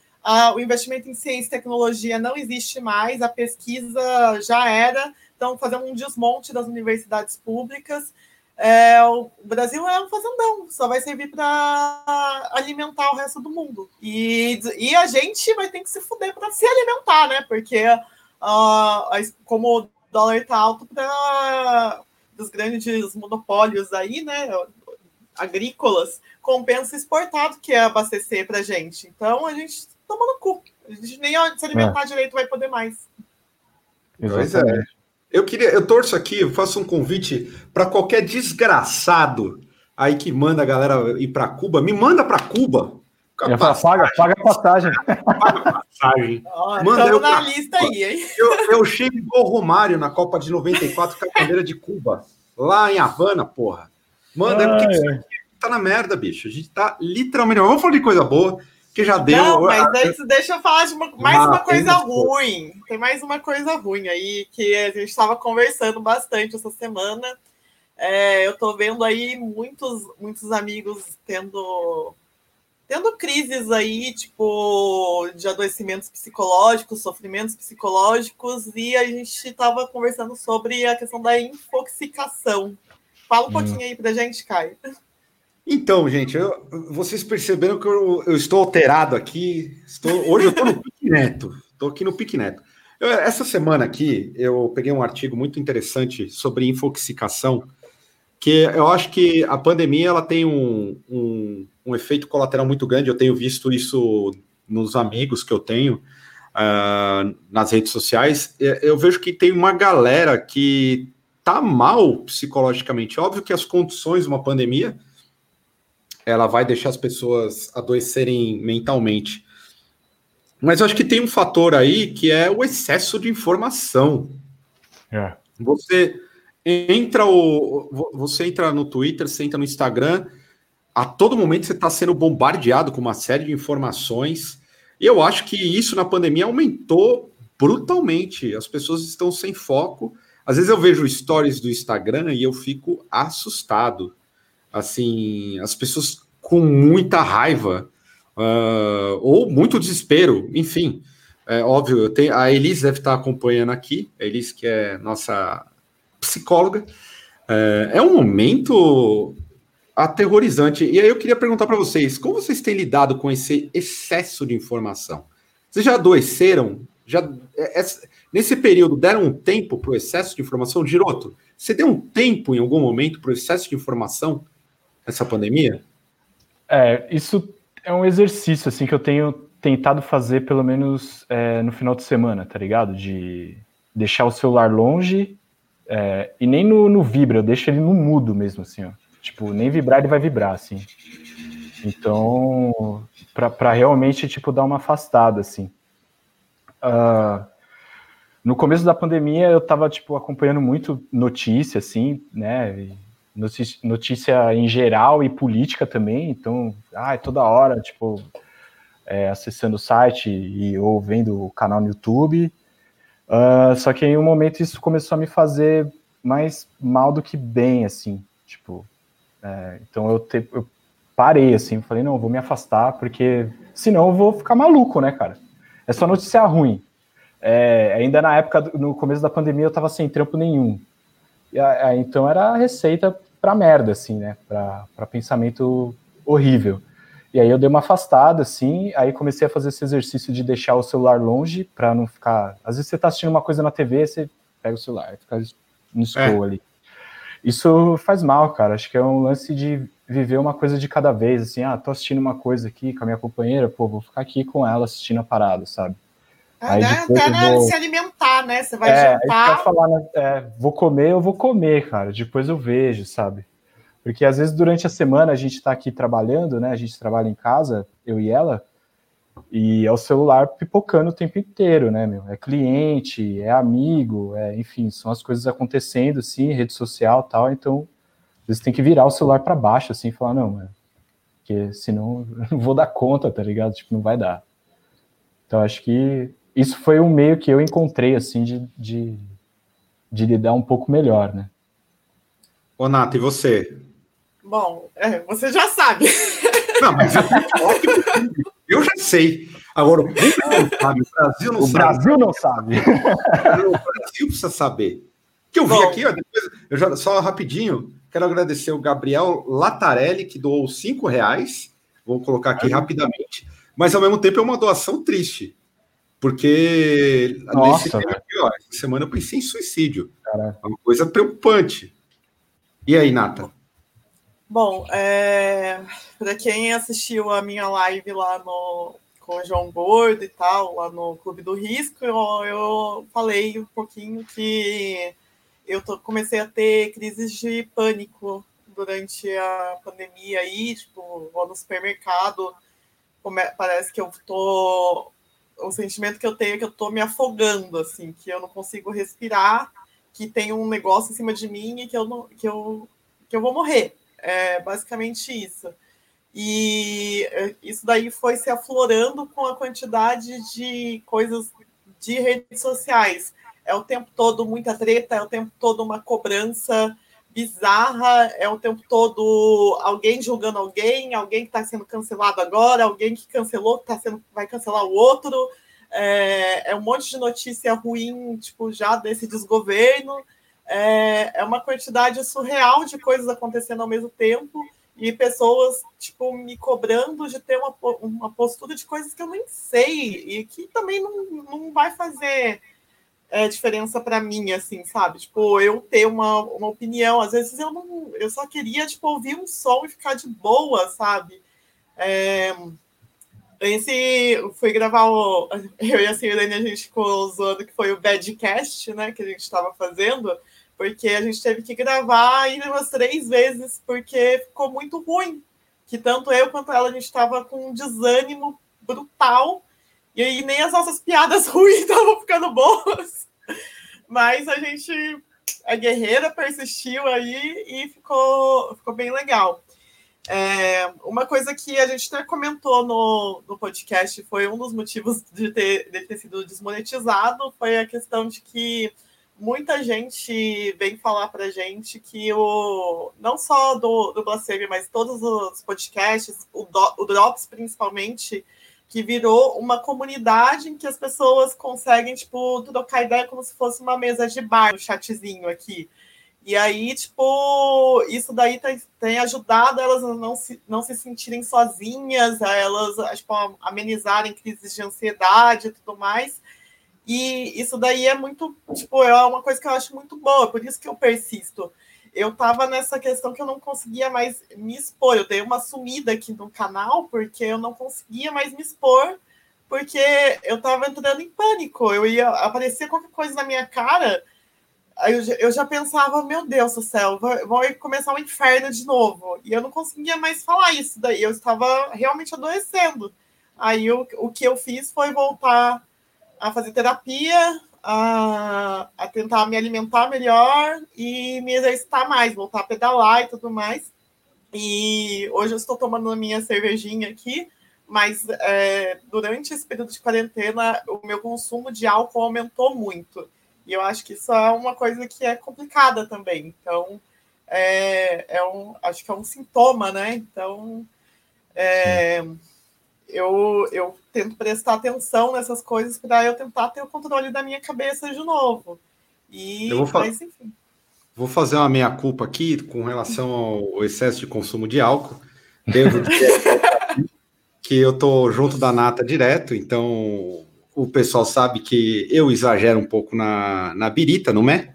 B: o investimento em ciência e tecnologia não existe mais, a pesquisa já era, estão fazendo um desmonte das universidades públicas. É, o Brasil é um fazendão, só vai servir para alimentar o resto do mundo. E, e a gente vai ter que se fuder para se alimentar, né? Porque uh, como o dólar está alto para os grandes monopólios aí, né? Agrícolas, compensa exportar do que é abastecer para a gente. Então a gente toma no cu. A gente nem se alimentar é. direito vai poder mais.
A: Pois é. Eu queria, eu torço aqui, eu faço um convite para qualquer desgraçado aí que manda a galera ir para Cuba, me manda para Cuba.
C: Já paga, paga a passagem.
A: Paga a passagem.
B: Oh, manda eu na lista aí, hein?
A: Eu, eu chego igual Romário na Copa de 94 com a bandeira de Cuba, lá em Havana, porra. Manda, ah, porque é. tá na merda, bicho. A gente tá literalmente. Vamos falar de coisa boa que já deu.
B: Não, mas antes, deixa eu falar de uma, mais ah, uma coisa ruim. Tem mais uma coisa ruim aí que a gente estava conversando bastante essa semana. É, eu estou vendo aí muitos, muitos amigos tendo tendo crises aí, tipo, de adoecimentos psicológicos, sofrimentos psicológicos, e a gente estava conversando sobre a questão da intoxicação. Fala um hum. pouquinho aí pra gente, Caio.
A: Então, gente, eu, vocês perceberam que eu, eu, estou alterado aqui. Estou, hoje eu estou no Pique Neto. Estou aqui no Pique Neto. Eu, essa semana aqui, eu peguei um artigo muito interessante sobre infoxicação, que eu acho que a pandemia ela tem um, um, um efeito colateral muito grande. Eu tenho visto isso nos amigos que eu tenho uh, nas redes sociais. Eu vejo que tem uma galera que tá mal psicologicamente. Óbvio que as condições de uma pandemia ela vai deixar as pessoas adoecerem mentalmente. Mas eu acho que tem um fator aí que é o excesso de informação. É. Você entra o, você entra no Twitter, você entra no Instagram, a todo momento você está sendo bombardeado com uma série de informações. E eu acho que isso na pandemia aumentou brutalmente. As pessoas estão sem foco. Às vezes eu vejo stories do Instagram e eu fico assustado assim, as pessoas com muita raiva uh, ou muito desespero, enfim. É óbvio, tenho, a Elis deve estar acompanhando aqui, a Elis que é nossa psicóloga. É, é um momento aterrorizante. E aí eu queria perguntar para vocês, como vocês têm lidado com esse excesso de informação? Vocês já adoeceram? Já, é, é, nesse período, deram um tempo para o excesso de informação? Giroto, você deu um tempo em algum momento para o excesso de informação? essa pandemia?
C: É, isso é um exercício assim que eu tenho tentado fazer pelo menos é, no final de semana, tá ligado? De deixar o celular longe é, e nem no, no, vibra, eu deixo ele no mudo mesmo, assim, ó. Tipo, nem vibrar ele vai vibrar, assim. Então, para realmente, tipo, dar uma afastada, assim. Uh, no começo da pandemia, eu tava, tipo, acompanhando muito notícia, assim, né? notícia, notícia em geral e política também, então, ah, toda hora, tipo, é, acessando o site e, ou vendo o canal no YouTube. Uh, só que em um momento isso começou a me fazer mais mal do que bem, assim, tipo, é, então eu, te, eu parei, assim, falei, não, vou me afastar, porque senão eu vou ficar maluco, né, cara? É só notícia ruim. É, ainda na época, no começo da pandemia, eu tava sem trampo nenhum. E, então era a receita para merda, assim, né? Para pensamento horrível. E aí eu dei uma afastada, assim, aí comecei a fazer esse exercício de deixar o celular longe para não ficar. Às vezes você tá assistindo uma coisa na TV, você pega o celular, fica no scroll é. ali. Isso faz mal, cara. Acho que é um lance de viver uma coisa de cada vez, assim, ah, tô assistindo uma coisa aqui com a minha companheira, pô, vou ficar aqui com ela assistindo a parada, sabe?
B: Aí até na vou... se alimentar, né? Você vai é, jantar.
C: Falar, né? é, vou comer, eu vou comer, cara. Depois eu vejo, sabe? Porque às vezes durante a semana a gente está aqui trabalhando, né? A gente trabalha em casa, eu e ela, E é o celular pipocando o tempo inteiro, né, meu? É cliente, é amigo, é, enfim, são as coisas acontecendo, assim, rede social tal. Então, você tem que virar o celular para baixo, assim, e falar, não, mano, porque senão eu não vou dar conta, tá ligado? Tipo, não vai dar. Então, acho que isso foi um meio que eu encontrei, assim, de, de, de lidar um pouco melhor, né?
A: Ô, Nath, e você?
B: Bom, é, você já sabe.
A: Não, mas eu, eu já sei. Agora, o não sabe, o Brasil não
C: o
A: sabe.
C: Brasil não sabe.
A: O Brasil precisa saber. Que eu vi Bom, aqui, ó, depois, eu já, só rapidinho, quero agradecer o Gabriel Latarelli, que doou cinco reais. Vou colocar aqui rapidamente. Mas, ao mesmo tempo, é uma doação triste. Porque
C: Nossa, nesse aqui,
A: ó, essa semana eu pensei em suicídio. Caraca. É uma coisa preocupante. E aí, Nata?
B: Bom, é, para quem assistiu a minha live lá no, com o João Gordo e tal, lá no Clube do Risco, eu, eu falei um pouquinho que eu tô, comecei a ter crises de pânico durante a pandemia aí, tipo, vou no supermercado, parece que eu tô. O sentimento que eu tenho é que eu tô me afogando, assim, que eu não consigo respirar, que tem um negócio em cima de mim e que eu, não, que eu, que eu vou morrer. É basicamente isso. E é, isso daí foi se aflorando com a quantidade de coisas de redes sociais. É o tempo todo muita treta, é o tempo todo uma cobrança bizarra, é o tempo todo alguém julgando alguém, alguém que está sendo cancelado agora, alguém que cancelou, que tá sendo, vai cancelar o outro. É, é um monte de notícia ruim, tipo, já desse desgoverno é, é uma quantidade surreal de coisas acontecendo ao mesmo tempo e pessoas tipo me cobrando de ter uma, uma postura de coisas que eu nem sei e que também não, não vai fazer é, diferença para mim assim sabe? Tipo eu ter uma, uma opinião. Às vezes eu não eu só queria tipo ouvir um som e ficar de boa sabe? É, esse fui gravar o eu e a Sirlene a gente ficou zoando que foi o Badcast né que a gente estava fazendo porque a gente teve que gravar ainda umas três vezes, porque ficou muito ruim. Que tanto eu quanto ela, a gente estava com um desânimo brutal, e aí nem as nossas piadas ruins estavam ficando boas. Mas a gente é guerreira, persistiu aí e ficou, ficou bem legal. É, uma coisa que a gente até comentou no, no podcast foi um dos motivos de ter, de ter sido desmonetizado foi a questão de que muita gente vem falar para gente que o não só do, do Blasphemy, mas todos os podcasts, o, do, o Drops principalmente, que virou uma comunidade em que as pessoas conseguem, tipo, trocar ideia como se fosse uma mesa de bar, um chatzinho aqui. E aí, tipo, isso daí tem, tem ajudado elas a não se, não se sentirem sozinhas, a elas tipo, amenizarem crises de ansiedade e tudo mais. E isso daí é muito, tipo, é uma coisa que eu acho muito boa, por isso que eu persisto. Eu tava nessa questão que eu não conseguia mais me expor. Eu dei uma sumida aqui no canal porque eu não conseguia mais me expor, porque eu tava entrando em pânico. Eu ia aparecer qualquer coisa na minha cara, aí eu, eu já pensava, meu Deus do céu, vai, começar um inferno de novo. E eu não conseguia mais falar isso daí. Eu estava realmente adoecendo. Aí o, o que eu fiz foi voltar a fazer terapia, a, a tentar me alimentar melhor e me exercitar mais, voltar a pedalar e tudo mais. E hoje eu estou tomando a minha cervejinha aqui, mas é, durante esse período de quarentena o meu consumo de álcool aumentou muito. E eu acho que isso é uma coisa que é complicada também. Então, é, é um, acho que é um sintoma, né? Então, é, eu, eu tento prestar atenção nessas coisas para eu tentar ter o controle da minha cabeça de novo. E,
A: eu vou, mas, enfim. vou fazer uma meia-culpa aqui com relação ao excesso de consumo de álcool. Devo dizer que eu tô junto da Nata direto, então o pessoal sabe que eu exagero um pouco na, na birita, não é?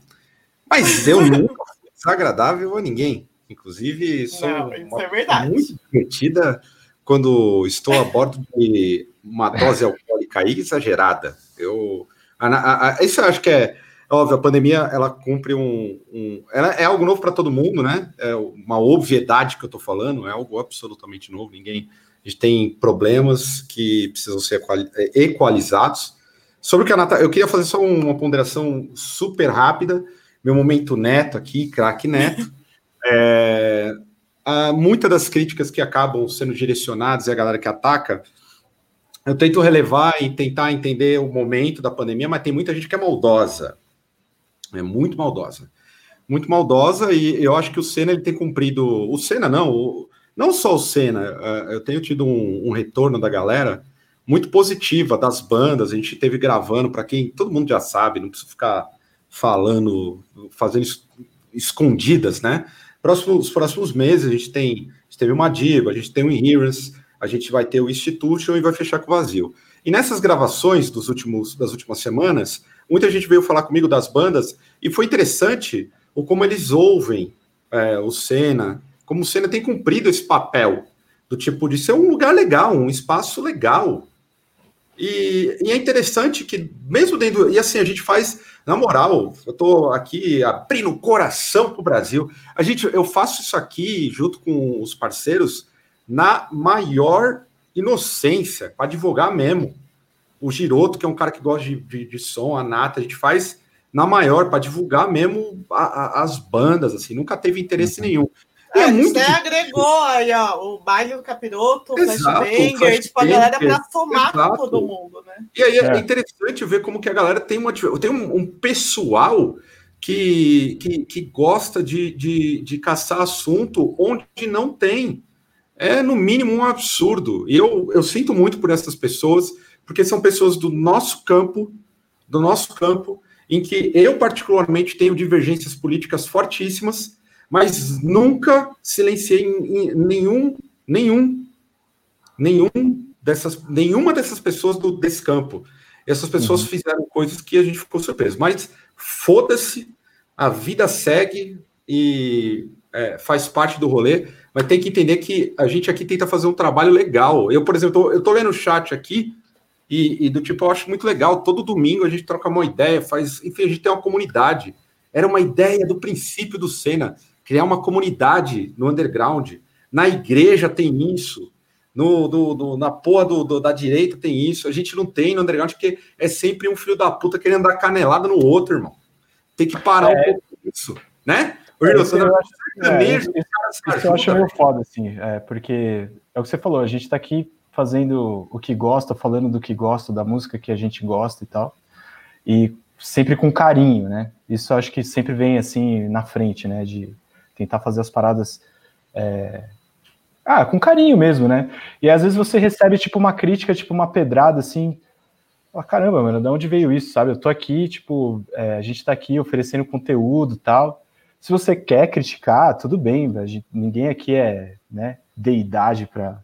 A: Mas eu nunca fui desagradável a ninguém. Inclusive, sou não,
B: é
A: muito divertida quando estou a bordo de uma dose alcoólica exagerada. Eu, a, a, a, isso eu acho que é óbvio. A pandemia ela cumpre um, um ela é algo novo para todo mundo, né? É uma obviedade que eu estou falando, é algo absolutamente novo. Ninguém a gente tem problemas que precisam ser equalizados. Sobre o que a Natália, eu queria fazer só uma ponderação super rápida, meu momento neto aqui, craque neto. É, muitas das críticas que acabam sendo direcionadas e a galera que ataca, eu tento relevar e tentar entender o momento da pandemia, mas tem muita gente que é maldosa. É muito maldosa. Muito maldosa, e eu acho que o Senna ele tem cumprido. O Senna não, o, não só o Senna, é, eu tenho tido um, um, retorno da galera muito positiva das bandas. A gente teve gravando, para quem todo mundo já sabe, não precisa ficar falando, fazendo escondidas, né? Próximos, próximos meses a gente tem, a gente teve uma Diva, a gente tem o Inherence, a gente vai ter o Institution e vai fechar com o Vazio. E nessas gravações dos últimos, das últimas semanas, muita gente veio falar comigo das bandas e foi interessante o como eles ouvem é, o Senna, como o Senna tem cumprido esse papel do tipo de ser um lugar legal, um espaço legal. E, e é interessante que, mesmo dentro. E assim, a gente faz na moral, eu estou aqui abrindo o coração para o Brasil. A gente, eu faço isso aqui junto com os parceiros na maior inocência, para divulgar mesmo. O Giroto, que é um cara que gosta de, de, de som, a Nata, a gente faz na maior, para divulgar mesmo a, a, as bandas, assim, nunca teve interesse uhum. nenhum.
B: É, é muito você agregou aí, ó, o baile do capiroto, o flashbanger, tipo, a galera para somar com todo mundo, né?
A: E aí é, é, interessante ver como que a galera tem uma tem um, um pessoal que, que, que gosta de, de, de caçar assunto onde não tem. É, no mínimo, um absurdo. E eu, eu sinto muito por essas pessoas, porque são pessoas do nosso campo, do nosso campo, em que eu, particularmente, tenho divergências políticas fortíssimas, mas nunca silenciei em, nenhum, nenhum, nenhum dessas, nenhuma dessas pessoas do, desse campo. Essas pessoas uhum. fizeram coisas que a gente ficou surpreso. Mas foda-se, a vida segue e é, faz parte do rolê. Mas tem que entender que a gente aqui tenta fazer um trabalho legal. Eu, por exemplo, eu tô lendo o chat aqui e, e, do tipo, eu acho muito legal. Todo domingo a gente troca uma ideia, faz. Enfim, a gente tem uma comunidade. Era uma ideia do princípio do Senna criar uma comunidade no underground. Na igreja tem isso, no, do, do, na porra do, do, da direita tem isso. A gente não tem no underground porque é sempre um filho da puta querendo dar canelada no outro, irmão. Tem que parar é. um pouco isso, né?
C: Isso, eu acho, é, isso, isso eu acho meio foda, assim, é, porque é o que você falou, a gente tá aqui fazendo o que gosta, falando do que gosta, da música que a gente gosta e tal, e sempre com carinho, né? Isso eu acho que sempre vem, assim, na frente, né, de tentar fazer as paradas é... ah, com carinho mesmo, né? E às vezes você recebe tipo uma crítica, tipo uma pedrada assim, ah, caramba, mano, de onde veio isso, sabe? Eu tô aqui, tipo, é, a gente tá aqui oferecendo conteúdo tal. Se você quer criticar, tudo bem, ninguém aqui é, né, deidade para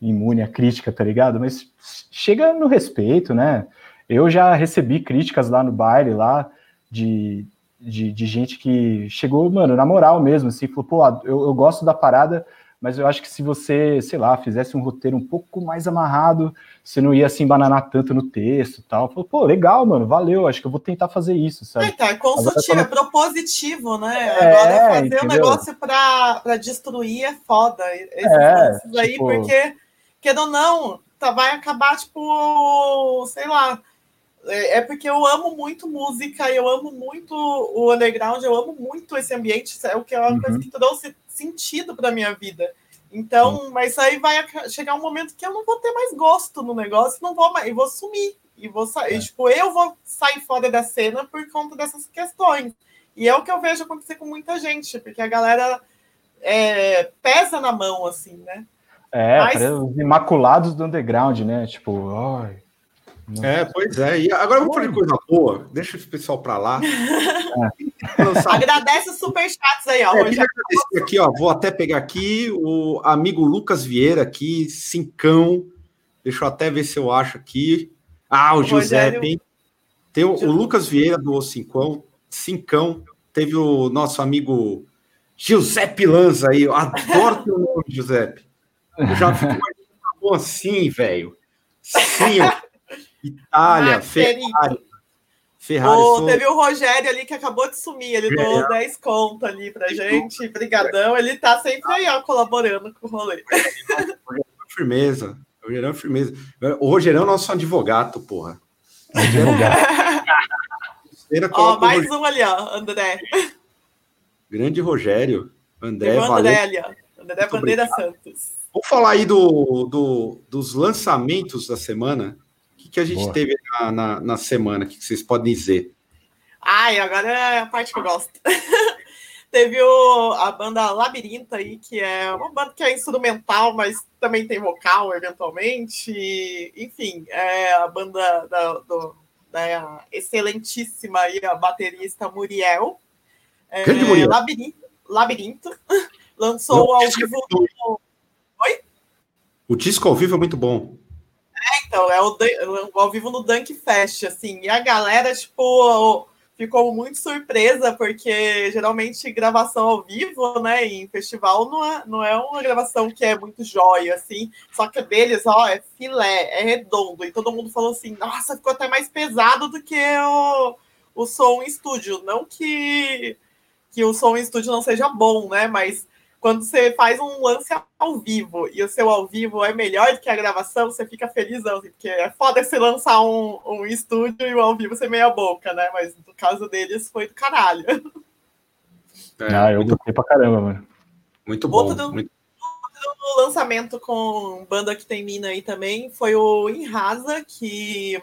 C: imune à crítica, tá ligado? Mas chega no respeito, né? Eu já recebi críticas lá no baile lá de de, de gente que chegou, mano, na moral mesmo, assim, falou, pô, eu, eu gosto da parada, mas eu acho que se você, sei lá, fizesse um roteiro um pouco mais amarrado, você não ia assim bananar tanto no texto e tal. Falou, pô, legal, mano, valeu, acho que eu vou tentar fazer isso, sabe?
B: É, tá, é consultivo, é propositivo, né? É, Agora, fazer entendeu? um negócio pra, pra destruir é foda. Esses é, aí, tipo... porque, querendo ou não, tá, vai acabar, tipo, sei lá, é, é porque eu amo muito música, eu amo muito o underground, eu amo muito esse ambiente, é o que é uma uhum. coisa que trouxe sentido para minha vida. Então, mas aí vai chegar um momento que eu não vou ter mais gosto no negócio, não vou mais, eu vou sumir e vou sair, é. tipo, eu vou sair fora da cena por conta dessas questões. E é o que eu vejo acontecer com muita gente, porque a galera é, pesa na mão, assim, né?
C: É, Mas... os imaculados do underground, né? Tipo, ai,
A: é, pois é. E agora vamos fazer coisa boa. Deixa esse pessoal para lá.
B: É. Agradece os superchats aí, ó.
A: É, aqui, ó. Vou até pegar aqui o amigo Lucas Vieira aqui, cincão. Deixa eu até ver se eu acho aqui. Ah, o, o Giuseppe. Tem o, o, Lucas Vieira do Cincão, cincão. Teve o nosso amigo Giuseppe Lanza aí. Eu adoro teu nome, Giuseppe. Eu já fico mais bom assim, velho. Sim, ó. Itália, Ferrari.
B: Ferrari oh, teve o Rogério ali que acabou de sumir, ele deu é. 10 conto ali pra gente, brigadão, ele tá sempre aí, ó, colaborando com o rolê.
A: firmeza. O Rogerão é firmeza. O Rogerão é nosso advogado, porra. Advogado.
B: ó, mais um ali, ó, André.
A: Grande Rogério. André, André
B: valeu. ali, ó. André Bandeira. Santos.
A: Vamos falar aí do, do, dos lançamentos da semana. Que, que a gente Boa. teve na, na, na semana? O que, que vocês podem dizer?
B: Ai, agora é a parte que eu gosto. Teve o, a banda Labirinto aí, que é uma banda que é instrumental, mas também tem vocal, eventualmente. enfim, é a banda da, do, da excelentíssima aí, a baterista Muriel. É, Muriel. Labirinto, Labirinto. Lançou Não, ao vivo.
A: É Oi? O disco ao vivo é muito bom.
B: É, então, é o, o ao vivo no Dunk Fest, assim. E a galera, tipo ficou muito surpresa, porque geralmente gravação ao vivo, né, em festival, não é, não é uma gravação que é muito jóia, assim, só que deles, ó, é filé, é redondo, e todo mundo falou assim, nossa, ficou até mais pesado do que o, o som em estúdio, não que, que o som em estúdio não seja bom, né, mas quando você faz um lance ao vivo e o seu ao vivo é melhor do que a gravação, você fica felizão, assim, porque é foda você lançar um, um estúdio e o ao vivo ser meia boca, né? Mas no caso deles foi do caralho.
C: É, ah, eu gostei pra caramba, mano.
A: Muito bom. Outro,
B: muito... outro lançamento com banda que tem mina aí também foi o Inrasa, que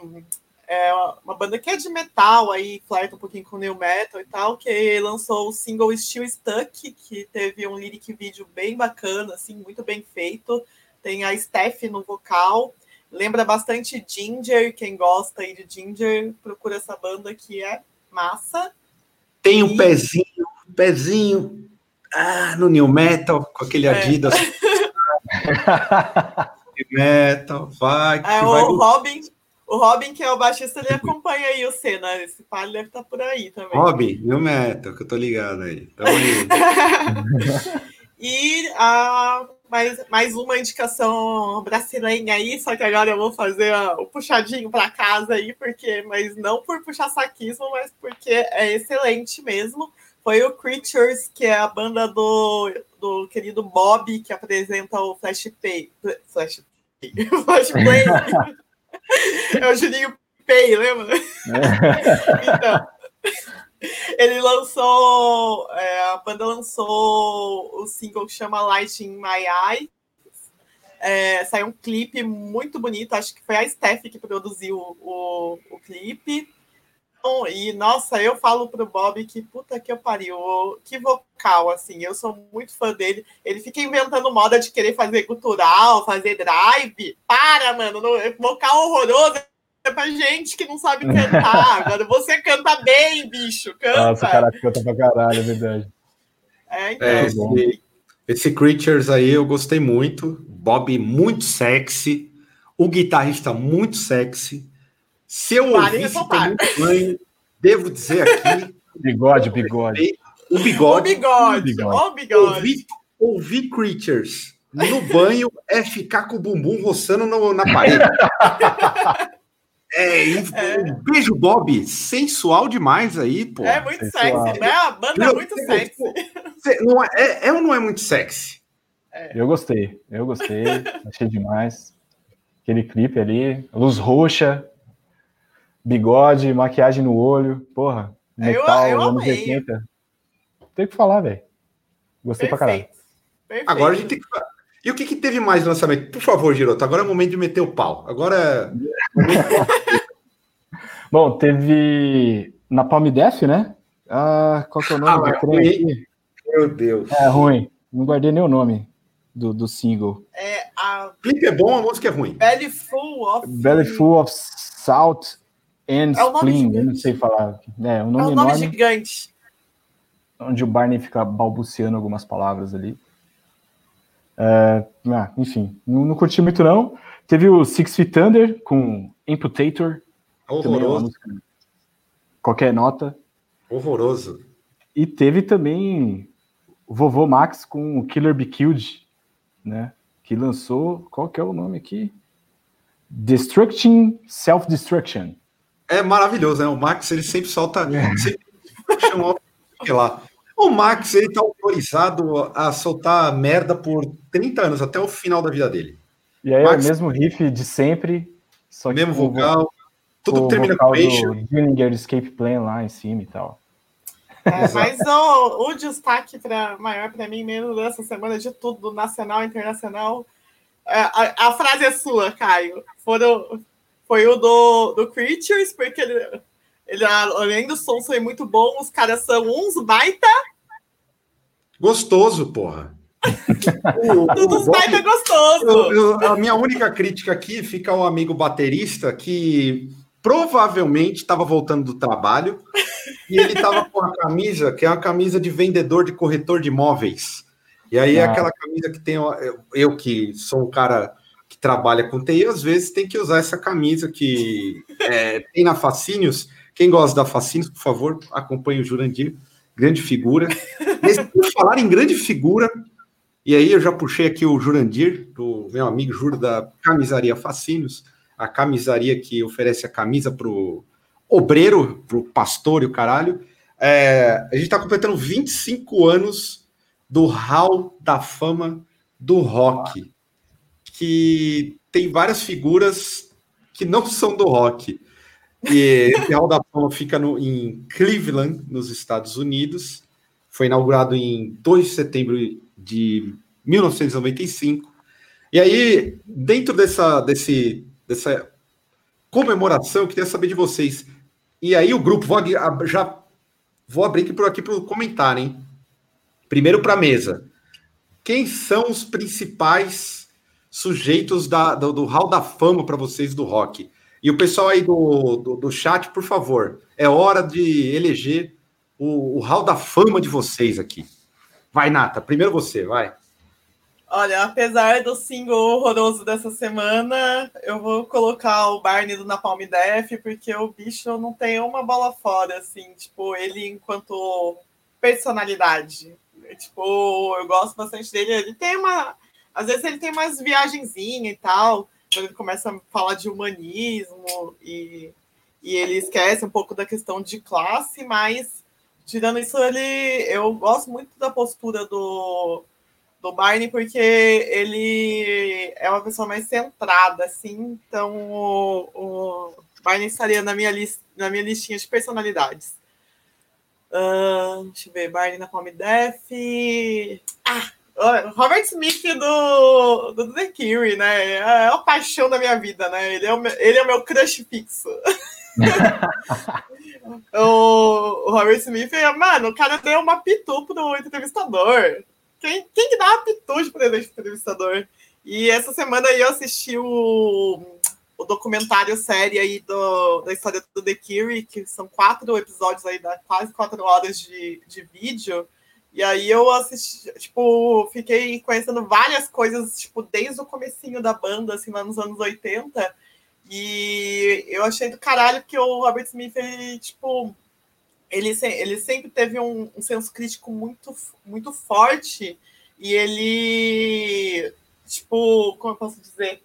B: é uma banda que é de metal, aí flerta um pouquinho com new metal e tal, que lançou o single Still Stuck, que teve um lyric vídeo bem bacana, assim, muito bem feito. Tem a Steph no vocal, lembra bastante Ginger, quem gosta aí de Ginger, procura essa banda que é massa.
A: Tem um e... pezinho, pezinho ah, no new metal, com aquele é. Adidas. metal, vai.
B: É, o vai... Robin o Robin, que é o baixista, ele acompanha aí o Senna. Esse pai deve estar tá por aí também.
A: Robin, meu meta, que eu tô ligado aí.
B: e a, mais, mais uma indicação brasileira aí, só que agora eu vou fazer o puxadinho para casa aí, porque, mas não por puxar saquismo, mas porque é excelente mesmo. Foi o Creatures, que é a banda do, do querido Bob, que apresenta o Flash Play. Flash Play. Flash Play. É o Juninho Pei, lembra? É. então, ele lançou, é, a banda lançou o single que chama Light in My Eye. É, saiu um clipe muito bonito, acho que foi a Steph que produziu o, o clipe. E, nossa, eu falo pro Bob que puta que eu pariu, que vocal, assim, eu sou muito fã dele. Ele fica inventando moda de querer fazer cultural, fazer drive. Para, mano, no, vocal horroroso é pra gente que não sabe cantar. Agora você canta bem, bicho, canta.
C: Nossa, cara canta pra caralho, é verdade.
B: É, então. É,
A: esse, esse Creatures aí eu gostei muito. Bob muito sexy. O guitarrista muito sexy. Se eu ouvisse banho, devo dizer aqui.
C: Bigode, bigode.
B: O bigode. O bigode. O bigode.
A: Ouvir, ouvir Creatures no banho é ficar com o bumbum roçando no, na parede. É, é, um beijo, Bob, sensual demais aí, pô.
B: É muito sensual. sexy, né? A banda é muito sexy.
A: Não é, é, é, ou não é muito sexy?
C: É. Eu gostei, eu gostei, achei demais. Aquele clipe ali, luz roxa, bigode, maquiagem no olho, porra, metal, eu, eu anos 80. Tem que falar, velho. Gostei Perfeito. pra caralho.
A: Perfeito. Agora a gente tem que E o que, que teve mais no lançamento? Por favor, Giroto, agora é o momento de meter o pau. Agora.
C: É Bom, teve na Palm Def, né? Ah, qual que é o nome ah, do trem aqui?
A: Meu Deus.
C: É ruim. Não guardei nem o nome do, do single.
B: É, a...
A: O clipe é bom, a música é ruim.
B: Belly Full of...
C: Belly Full of Salt and é eu não sei falar. É, um nome, é um nome enorme,
B: gigante.
C: Onde o Barney fica balbuciando algumas palavras ali. É, ah, enfim, não, não, curti muito não. Teve o Six Feet Under com Imputator.
A: Horroroso.
C: É qualquer nota.
A: Horroroso.
C: E teve também o Vovô Max com Killer Be Killed, né? Que lançou, qual que é o nome aqui? Destructing Self-Destruction.
A: É maravilhoso, né? O Max ele sempre solta, é. sempre lá. O Max ele tá autorizado a soltar merda por 30 anos até o final da vida dele.
C: E aí Max... é o mesmo riff de sempre,
A: só que mesmo vogal, tudo termina com
C: o Dillinger Escape Plan lá em cima e tal.
B: É, mas o, o destaque pra, maior para mim mesmo dessa semana de tudo, do nacional e internacional, é, a, a, frase é sua, Caio. Foram, foi o do, do Creatures, porque ele, ele, além do som ser muito bom, os caras são uns baita.
A: Gostoso, porra.
B: Tudo os baita gostoso.
A: Eu, eu, a minha única crítica aqui fica ao amigo baterista que provavelmente estava voltando do trabalho e ele estava com a camisa que é uma camisa de vendedor de corretor de imóveis. E aí é ah. é aquela camisa que tem eu, eu que sou um cara trabalha com TI, às vezes tem que usar essa camisa que é, tem na Facínios. Quem gosta da Facínios, por favor, acompanhe o Jurandir, grande figura. Mas, por falar em grande figura, e aí eu já puxei aqui o Jurandir, do meu amigo Juro da Camisaria Facínios, a camisaria que oferece a camisa para o obreiro, para o pastor e o caralho. É, a gente está completando 25 anos do Hall da Fama do Rock que tem várias figuras que não são do rock. E esse Hall da Fama fica no, em Cleveland, nos Estados Unidos. Foi inaugurado em 2 de setembro de 1995. E aí, dentro dessa, desse, dessa comemoração, eu queria saber de vocês. E aí, o grupo, vou, já vou abrir aqui aqui para o comentário, hein? Primeiro para a mesa. Quem são os principais sujeitos da, do, do hall da fama para vocês do rock. E o pessoal aí do, do, do, chat, por favor, é hora de eleger o, o hall da fama de vocês aqui. Vai, Nata, primeiro você, vai.
B: Olha, apesar do single horroroso dessa semana, eu vou colocar o Barney do Napalm Death, porque o bicho não tem uma bola fora, assim, tipo, ele enquanto personalidade. Tipo, eu gosto bastante dele. Ele tem uma às vezes ele tem umas viagenzinhas e tal, quando ele começa a falar de humanismo e, e ele esquece um pouco da questão de classe, mas tirando isso, ele eu gosto muito da postura do, do Barney, porque ele é uma pessoa mais centrada, assim, então o, o Barney estaria na minha, list, na minha listinha de personalidades. Uh, deixa eu ver, Barney na Palme Def. Ah, Robert Smith do, do The Cure, né? É a paixão da minha vida, né? Ele é o meu, ele é o meu crush fixo. o, o, Robert Smith, mano, o cara deu uma pitu pro entrevistador. Quem, quem que dá uma pitu pro entrevistador? E essa semana aí eu assisti o, o documentário série aí do, da história do The Cure, que são quatro episódios aí, da quase quatro horas de, de vídeo. E aí eu assisti, tipo, fiquei conhecendo várias coisas, tipo, desde o comecinho da banda, assim, lá nos anos 80. E eu achei do caralho que o Robert Smith, ele, tipo, ele, ele sempre teve um, um senso crítico muito, muito forte. E ele, tipo, como eu posso dizer?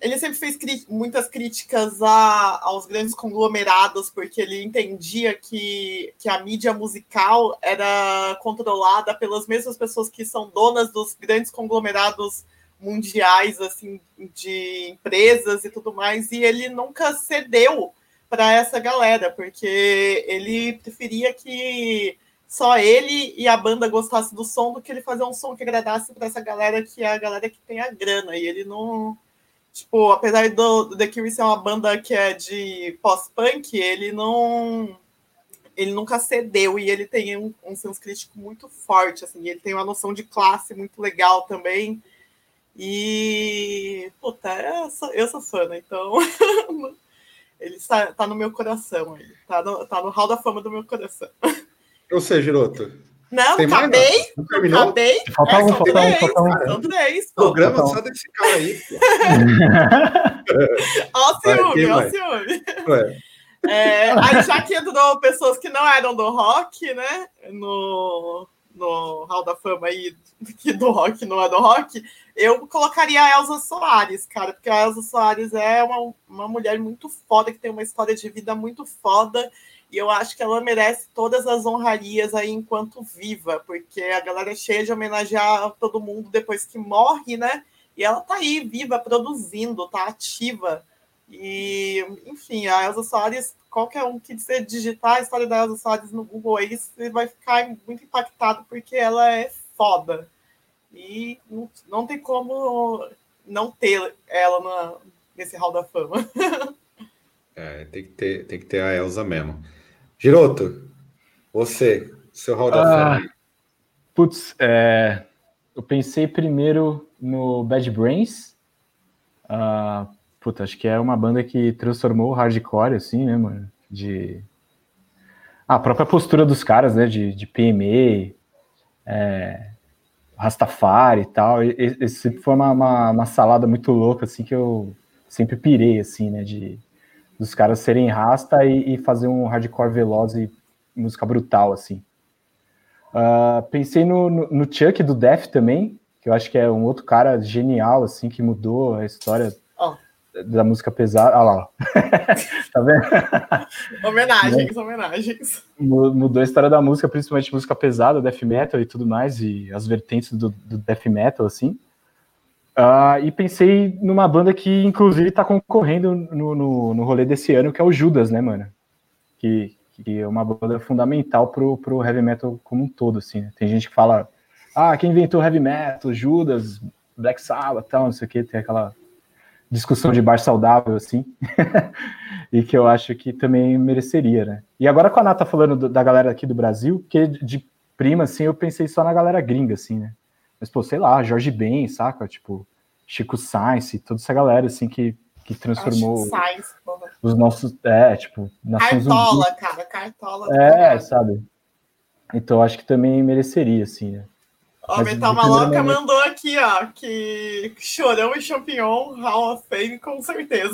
B: Ele sempre fez muitas críticas a, aos grandes conglomerados, porque ele entendia que, que a mídia musical era controlada pelas mesmas pessoas que são donas dos grandes conglomerados mundiais, assim, de empresas e tudo mais, e ele nunca cedeu para essa galera, porque ele preferia que só ele e a banda gostassem do som do que ele fazer um som que agradasse para essa galera que é a galera que tem a grana, e ele não Tipo, apesar do, do The Cure ser uma banda que é de pós-punk, ele não. Ele nunca cedeu e ele tem um, um senso crítico muito forte, assim, ele tem uma noção de classe muito legal também. E. Puta, eu sou, eu sou fã, né? Então. ele está, tá no meu coração, ele tá no, tá no hall da fama do meu coração.
A: Ou seja, Giroto,
B: não, Tem acabei. Não terminou? Acabei.
C: Falta é, um, falta um, falta um. São
B: três.
A: Programa só desse cara aí.
B: Ó o ciúme, ó o ciúme. É, aí já que entrou pessoas que não eram do rock, né? No, no Hall da Fama aí, que do rock não é do rock, eu colocaria a Elsa Soares, cara, porque a Elsa Soares é uma, uma mulher muito foda, que tem uma história de vida muito foda e eu acho que ela merece todas as honrarias aí enquanto viva, porque a galera é cheia de homenagear todo mundo depois que morre, né? E ela tá aí, viva, produzindo, tá ativa. E, enfim, a Elsa Soares, qualquer um que você digitar a história da Elsa Soares no Google aí, você vai ficar muito impactado porque ela é foda. E não, não tem como não ter ela na, nesse hall da fama.
A: É, tem que ter, tem que ter a Elsa mesmo. Giroto, você, seu hall da ah, fama.
C: Putz, é, eu pensei primeiro no Bad Brains. Uh, puta, acho que é uma banda que transformou o hardcore, assim, né, mano? De. Ah, a própria postura dos caras, né? De, de PME, é, Rastafari e tal. Esse foi uma, uma, uma, salada muito louca, assim, que eu sempre pirei, assim, né? De, dos caras serem rasta e, e fazer um hardcore veloz e música brutal, assim. Uh, pensei no, no, no, Chuck do Def também, que eu acho que é um outro cara genial, assim, que mudou a história oh. da música pesada. Olha lá, tá
B: vendo? Homenagens, homenagens.
C: Mudou a história da música, principalmente música pesada, death metal e tudo mais, e as vertentes do, do death metal, assim. Uh, e pensei numa banda que, inclusive, tá concorrendo no, no, no rolê desse ano, que é o Judas, né, mano? Que, que é uma banda fundamental pro, pro heavy metal como um todo, assim. Né? Tem gente que fala, ah, quem inventou heavy metal? Judas, Black Sabbath, tal, não sei o que, tem aquela discussão de bar saudável, assim, e que eu acho que também mereceria, né? E agora com a Nata falando do, da galera aqui do Brasil, que de prima, assim, eu pensei só na galera gringa, assim, né? Mas, pô, sei lá, Jorge Ben, saca? Tipo, Chico Sainz, toda essa galera, assim, que, que transformou Sainz, os nossos. É, tipo,
B: Cartola, Zumbi. cara, Cartola.
C: É, sabe? Então, acho que também mereceria, assim, né?
B: Ó, Metal Maloca mandou aqui, ó, que Chorão e Champignon, Hall of Fame, com certeza.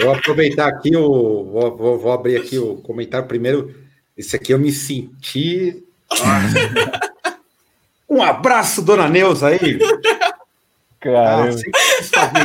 A: vou aproveitar aqui, o, vou, vou, vou abrir aqui o comentário primeiro. Esse aqui eu me senti. Um abraço, dona Neuza aí.
C: Cara, ah?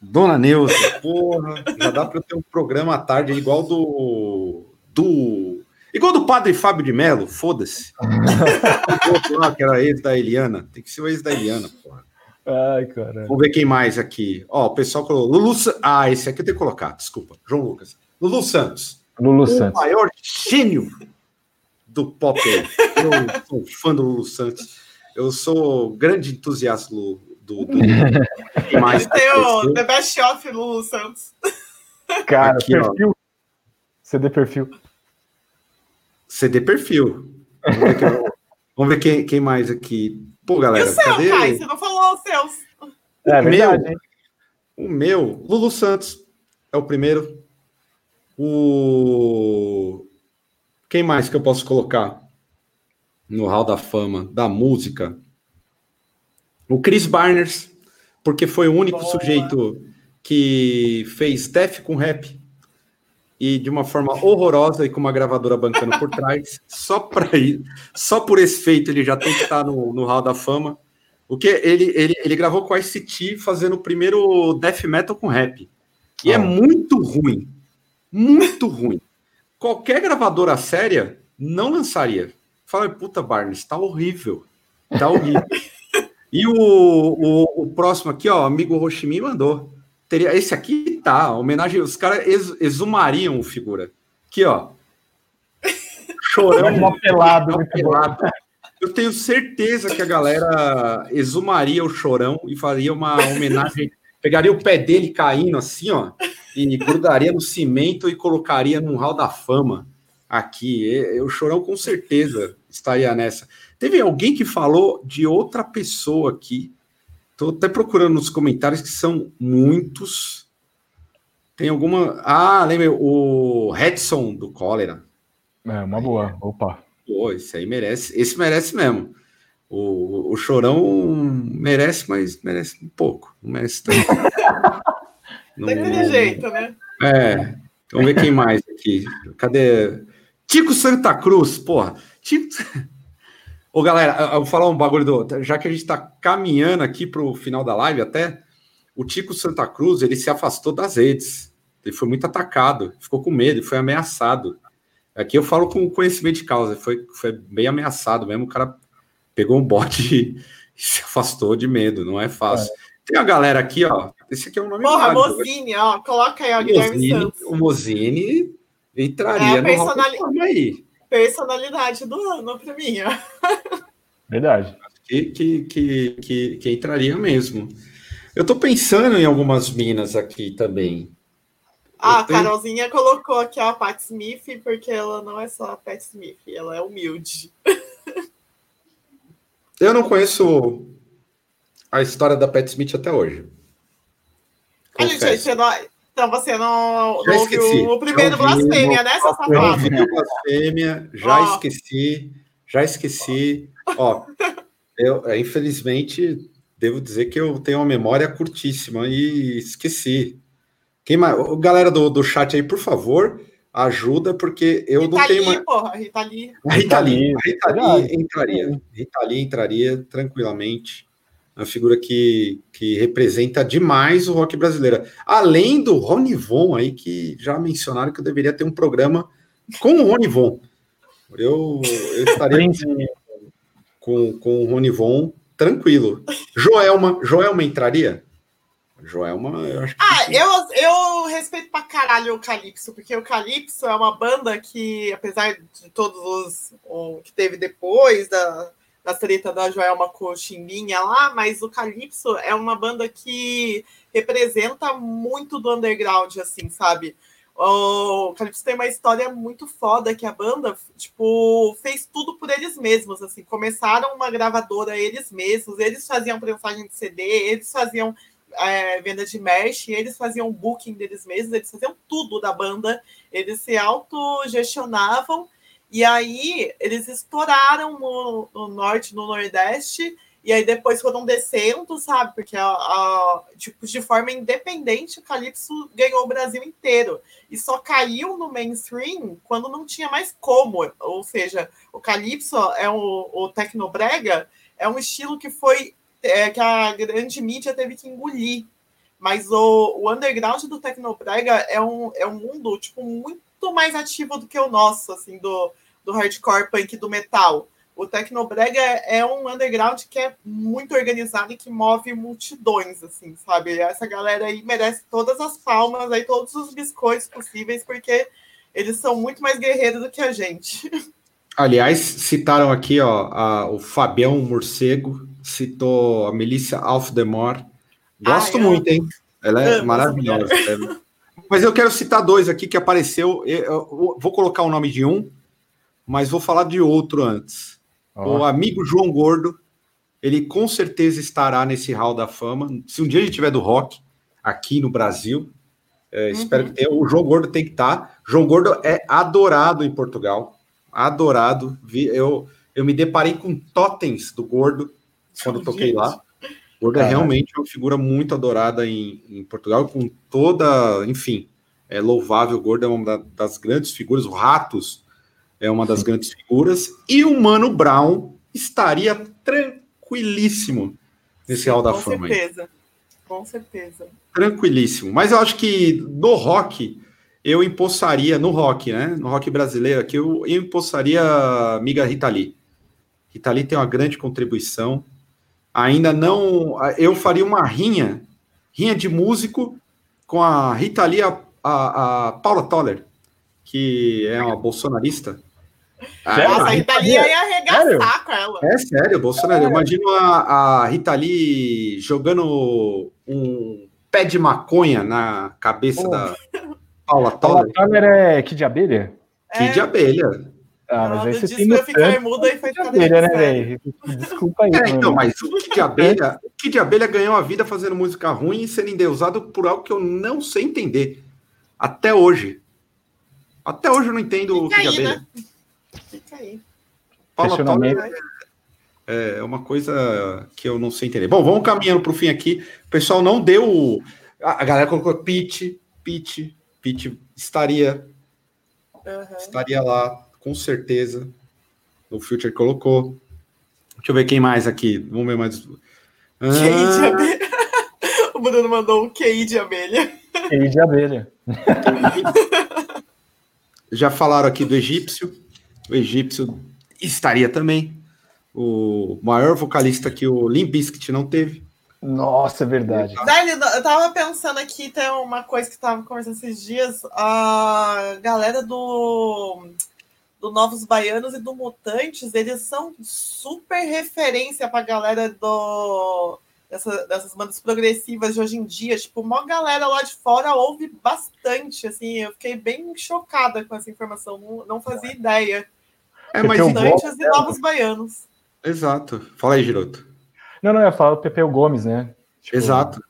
A: Dona Neuza, porra, já dá para ter um programa à tarde igual do. do igual do padre Fábio de Mello, foda-se. que era ex da Eliana. Tem que ser o ex da Eliana, porra.
C: Ai, cara.
A: Vamos ver quem mais aqui. Ó, o pessoal colocou. Lulu. Ah, esse aqui eu tenho que colocar, desculpa. João Lucas. Lulu Santos.
C: Lulu o Santos.
A: O maior gênio do pop. Eu sou fã do Lulu Santos. Eu sou grande entusiasta do. do, do...
B: mais tem o The Best of Lulu Santos.
C: Cara, Aqui, perfil. Ó. CD perfil.
A: CD perfil. Vamos ver, quem, vamos ver quem, quem, mais aqui. Pô, galera, e o
B: seu, cadê? Kai, você não falou os seus.
A: É, o verdade, meu, o meu, Lulu Santos é o primeiro. O quem mais que eu posso colocar no Hall da Fama da música? O Chris Barners, porque foi o único Boa. sujeito que fez death com rap e de uma forma horrorosa e com uma gravadora bancando por trás. Só para ir, só por esse feito ele já tem que estar no, no Hall da Fama. O que ele, ele, ele gravou com a ICT fazendo o primeiro death metal com rap. E é muito ruim. Muito ruim qualquer gravadora séria não lançaria. Fala, puta, Barnes, tá horrível. Tá horrível. e o, o, o, próximo aqui, ó, amigo Roshimi mandou. Teria, esse aqui tá, homenagem, os caras ex, exumariam o figura. Aqui, ó.
C: Chorando. pelado,
A: pelado. Eu tenho certeza que a galera exumaria o chorão e faria uma homenagem. Pegaria o pé dele caindo assim, ó, e grudaria no cimento e colocaria num hall da fama aqui. Eu, Chorão com certeza estaria nessa. Teve alguém que falou de outra pessoa aqui. Estou até procurando nos comentários que são muitos. Tem alguma. Ah, lembra o Redson do Cólera.
C: É, uma boa. Opa.
A: Pô, esse aí merece. Esse merece mesmo. O, o Chorão merece, mas merece um pouco. Não merece tanto.
B: Daquele jeito, né?
A: É. Vamos ver quem mais aqui. Cadê? Tico Santa Cruz, porra. Tico. Ô, galera, eu vou falar um bagulho do. Já que a gente está caminhando aqui para o final da live, até o Tico Santa Cruz ele se afastou das redes. Ele foi muito atacado, ficou com medo, foi ameaçado. Aqui eu falo com conhecimento de causa, foi, foi bem ameaçado mesmo. O cara pegou um bote se afastou de medo, não é fácil. É. Tem a galera aqui, ó. Esse aqui é um nome
B: Porra, válido, Mozini, ó. Coloca aí, ó, Guilherme Santos.
A: O Mozini entraria é no personali... aí.
B: Personalidade do ano para mim, ó.
C: Verdade.
A: Que, que, que, que, que entraria mesmo. Eu estou pensando em algumas minas aqui também.
B: Ah, a Carolzinha colocou aqui a Pat Smith, porque ela não é só a Pat Smith, ela é humilde.
A: Eu não conheço a história da Pat Smith até hoje.
B: Gente, não... então você não, não ouviu o primeiro blasfêmia, né, seu safado? Já ouvi
A: blasfêmia, já oh. esqueci, já esqueci. Ó, eu, é, infelizmente, devo dizer que eu tenho uma memória curtíssima e esqueci. Quem mais? Galera do, do chat aí, por favor, ajuda, porque eu Rita não tenho mais.
B: Porra, Rita Lee.
A: A Rita Lee, Rita Lee entraria. Rita Lee entraria tranquilamente. Uma figura que, que representa demais o rock brasileiro. Além do Rony Von aí, que já mencionaram que eu deveria ter um programa com o Rony Von. Eu, eu estaria com, com o Rony Von tranquilo. Joelma, Joelma entraria? Joelma, eu acho que.
B: Ah, eu, eu respeito pra caralho o Calypso, porque o Calypso é uma banda que, apesar de todos os o, que teve depois da, da treta da Joelma Chimbinha lá, mas o Calypso é uma banda que representa muito do underground, assim, sabe? O Calypso tem uma história muito foda que a banda, tipo, fez tudo por eles mesmos, assim, começaram uma gravadora eles mesmos, eles faziam prensagem de CD, eles faziam é, venda de merch, eles faziam booking deles mesmos, eles faziam tudo da banda, eles se autogestionavam, e aí eles estouraram no, no norte, no nordeste, e aí depois foram descendo, sabe? Porque a, a, tipo, de forma independente, o Calypso ganhou o Brasil inteiro. E só caiu no mainstream quando não tinha mais como. Ou seja, o Calypso é o, o Tecnobrega, é um estilo que foi é, que a grande mídia teve que engolir. Mas o, o underground do Tecnobrega é um, é um mundo tipo, muito mais ativo do que o nosso, assim, do, do hardcore punk do metal o Tecnobrega é um underground que é muito organizado e que move multidões, assim, sabe? Essa galera aí merece todas as palmas, aí todos os biscoitos possíveis, porque eles são muito mais guerreiros do que a gente.
A: Aliás, citaram aqui ó, a, o Fabião Morcego, citou a Melissa Alfdemor. Gosto muito, hein? Ela é Amo maravilhosa. Mas eu quero citar dois aqui que apareceu. Eu vou colocar o nome de um, mas vou falar de outro antes. Oh. O amigo João Gordo, ele com certeza estará nesse hall da fama. Se um dia a gente tiver do rock aqui no Brasil, é, uhum. espero que tenha. O João Gordo tem que estar. Tá. João Gordo é adorado em Portugal. Adorado. Eu, eu me deparei com totens do Gordo quando oh, toquei gente. lá. O Gordo é realmente uma figura muito adorada em, em Portugal, com toda, enfim, é louvável. O Gordo é uma das grandes figuras. O Ratos é uma das grandes figuras, e o Mano Brown estaria tranquilíssimo nesse Hall da Fama.
B: Com certeza, aí. com certeza.
A: Tranquilíssimo. Mas eu acho que no rock, eu empossaria, no rock, né? No rock brasileiro aqui, eu, eu empossaria a amiga Rita Lee. Rita Lee tem uma grande contribuição. Ainda não. Eu faria uma rinha, rinha de músico com a Rita Lee, a, a, a Paula Toller, que é uma bolsonarista.
B: Ah, Nossa, a Rita Lee ia arregaçar sério? com ela.
A: É sério, Bolsonaro. É. Eu imagino a, a Rita Lee jogando um pé de maconha na cabeça da Paula Toller.
C: Paula Toller é que de abelha?
A: Que de abelha.
C: Ah, mas aí você tem no ficar muda e de abelha, né, velho? Desculpa aí.
A: É, então, mas o que de abelha, o de abelha ganhou a vida fazendo música ruim e sendo endeusado por algo que eu não sei entender. Até hoje. Até hoje eu não entendo Fica o que de abelha. Né?
B: Fica aí.
A: Paula Toller é, é uma coisa que eu não sei entender. Bom, vamos caminhando para o fim aqui. O pessoal não deu. A galera colocou Pete, Pete, Pete estaria. Uhum. Estaria lá, com certeza. O Future colocou. Deixa eu ver quem mais aqui. Vamos ver mais.
B: Ah... QI de abelha. O Bruno mandou um QI de abelha.
C: QI de abelha.
A: Já falaram aqui do egípcio. O egípcio estaria também. o maior vocalista que o Limp Bizkit não teve.
C: Nossa, é verdade.
B: eu tava pensando aqui, tem uma coisa que tava conversando esses dias, a galera do, do Novos Baianos e do Mutantes, eles são super referência pra galera do, dessa, dessas bandas progressivas de hoje em dia. Tipo, uma galera lá de fora ouve bastante, assim, eu fiquei bem chocada com essa informação, não, não fazia ideia.
A: É, mas
B: Mutantes e Novos Baianos.
A: Exato. Fala aí, Giroto.
C: Não, não, eu ia falar do Pepeu Gomes, né?
A: Tipo, Exato.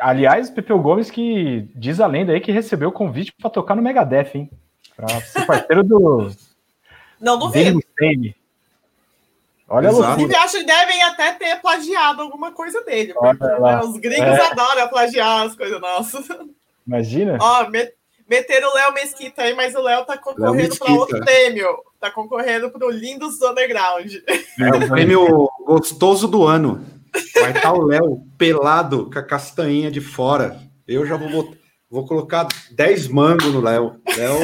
C: Aliás, Pepeu Gomes que diz a lenda aí que recebeu o convite para tocar no Megadeth, hein? Para ser parceiro do.
B: Não duvido.
C: Olha
B: Inclusive, acho que devem até ter plagiado alguma coisa dele. Porque, né, os gringos é. adoram plagiar as coisas nossas.
C: Imagina.
B: Ó, met, meteram o Léo Mesquita aí, mas o Léo tá concorrendo para outro prêmio. Tá concorrendo para o Lindos Underground.
A: É o prêmio gostoso do ano. Vai estar tá o Léo pelado com a castanhinha de fora. Eu já vou, vou colocar 10 mangos no Léo. Léo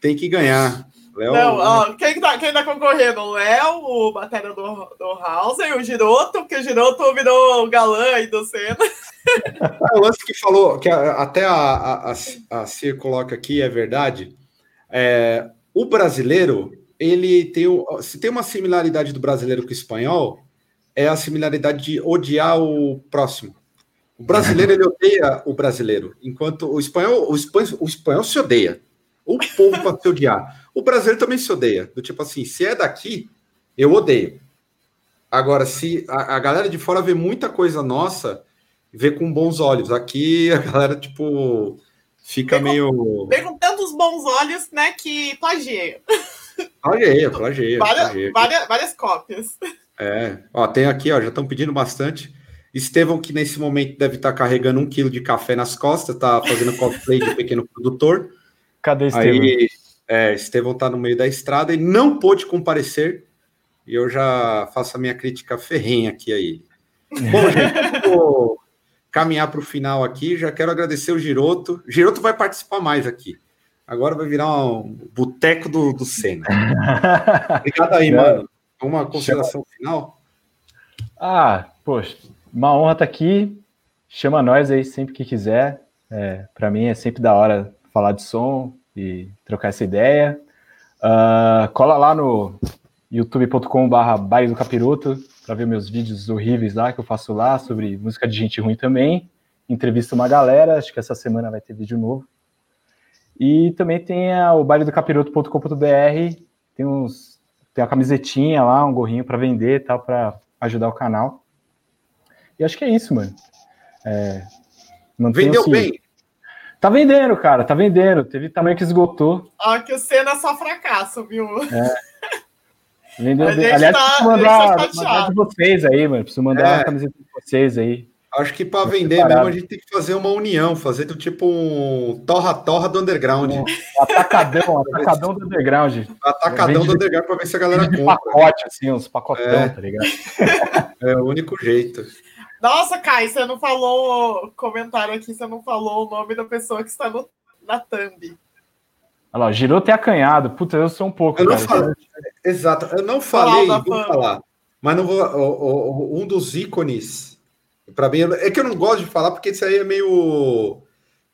A: tem que ganhar. Léo...
B: Não, ó, quem, tá, quem tá concorrendo? O Léo, o Batalha do, do Hauser, o Giroto, porque o Giroto virou galã aí do Senna.
A: É, o lance que falou, que até a, a, a, a Cir coloca aqui, é verdade. É, o brasileiro, ele tem, se tem uma similaridade do brasileiro com o espanhol, é a similaridade de odiar o próximo. O brasileiro ele odeia o brasileiro, enquanto o espanhol, o espanhol, o espanhol se odeia. O povo para se odiar. O brasileiro também se odeia. Do tipo assim, se é daqui, eu odeio. Agora, se a, a galera de fora vê muita coisa nossa, vê com bons olhos. Aqui a galera, tipo, fica vê
B: meio. vê com tantos bons olhos, né, que plageia.
A: Plageia, plageia.
B: Várias,
A: plageia.
B: várias, várias cópias.
A: É, ó, tem aqui, ó, já estão pedindo bastante. Estevão, que nesse momento deve estar tá carregando um quilo de café nas costas, tá fazendo cosplay de pequeno produtor.
C: Cadê Estevão?
A: Aí, é, Estevão tá no meio da estrada e não pôde comparecer. E eu já faço a minha crítica ferrenha aqui aí. Bom, gente, vou caminhar para o final aqui. Já quero agradecer o Giroto. Giroto vai participar mais aqui. Agora vai virar um boteco do, do Senna. Obrigado aí, mano. Uma consideração final?
C: Ah, poxa, uma honra estar tá aqui. Chama nós aí sempre que quiser. É, Para mim é sempre da hora falar de som e trocar essa ideia. Uh, cola lá no youtube.com/barra Baile do Capiroto para ver meus vídeos horríveis lá que eu faço lá sobre música de gente ruim também. Entrevista uma galera, acho que essa semana vai ter vídeo novo. E também tem a, o bailedocapiroto.com.br, tem uns tem uma camisetinha lá, um gorrinho para vender e tal, para ajudar o canal. E acho que é isso, mano. É,
A: Vendeu bem.
C: Tá vendendo, cara, tá vendendo. Teve também que esgotou.
B: Ó, que o Senna é só fracasso, viu? É.
C: Vendeu. Aliás, tá, preciso mandar, tá mandar de vocês aí, mano. Preciso mandar é. uma camiseta de vocês aí.
A: Acho que para vender mesmo a gente tem que fazer uma união, fazer do tipo um torra-torra do underground. Um
C: atacadão, atacadão do underground.
A: Atacadão do underground para ver se a galera compra.
C: pacote, assim, uns pacotão, é. tá ligado?
A: É o único jeito.
B: Nossa, Kai, você não falou, comentário aqui, você não falou o nome da pessoa que está no, na thumb.
C: Olha lá, girou até acanhado. Puta, eu sou um pouco.
A: Eu não falei, exato, eu não falei, vou falar. Mas não vou. um dos ícones para mim, é que eu não gosto de falar porque isso aí é meio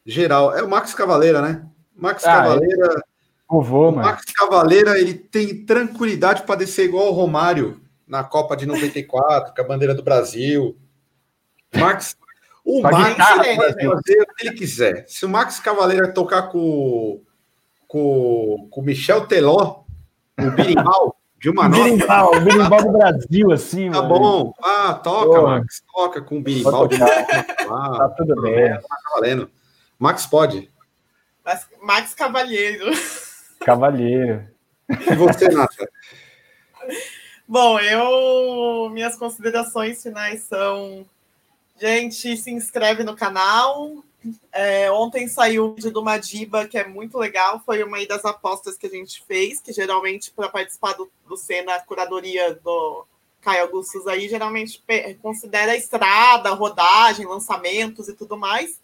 A: geral. É o Max Cavaleira, né? Max ah, Cavaleira.
C: Vovô,
A: o Max Cavaleira, ele tem tranquilidade para descer igual o Romário na Copa de 94, com a bandeira do Brasil. Max, o Max pode fazer o que ele quiser. Se o Max Cavaleira tocar com, com, com o Michel Teló, o Birimal, de uma nota.
C: Birimbau, o birimbau do Brasil, assim.
A: Tá mano. bom. Ah, toca, Max. Toca com o birimbau de
C: ah, Tá tudo bem. Tá
A: valendo. Max pode.
B: Max Cavalheiro.
C: Cavalheiro.
A: E você, Nata?
B: Bom, eu. Minhas considerações finais são. Gente, se inscreve no canal, é, ontem saiu o vídeo do Madiba, que é muito legal. Foi uma das apostas que a gente fez, que geralmente, para participar do, do Senna, a curadoria do Caio Augustus aí, geralmente considera estrada, rodagem, lançamentos e tudo mais.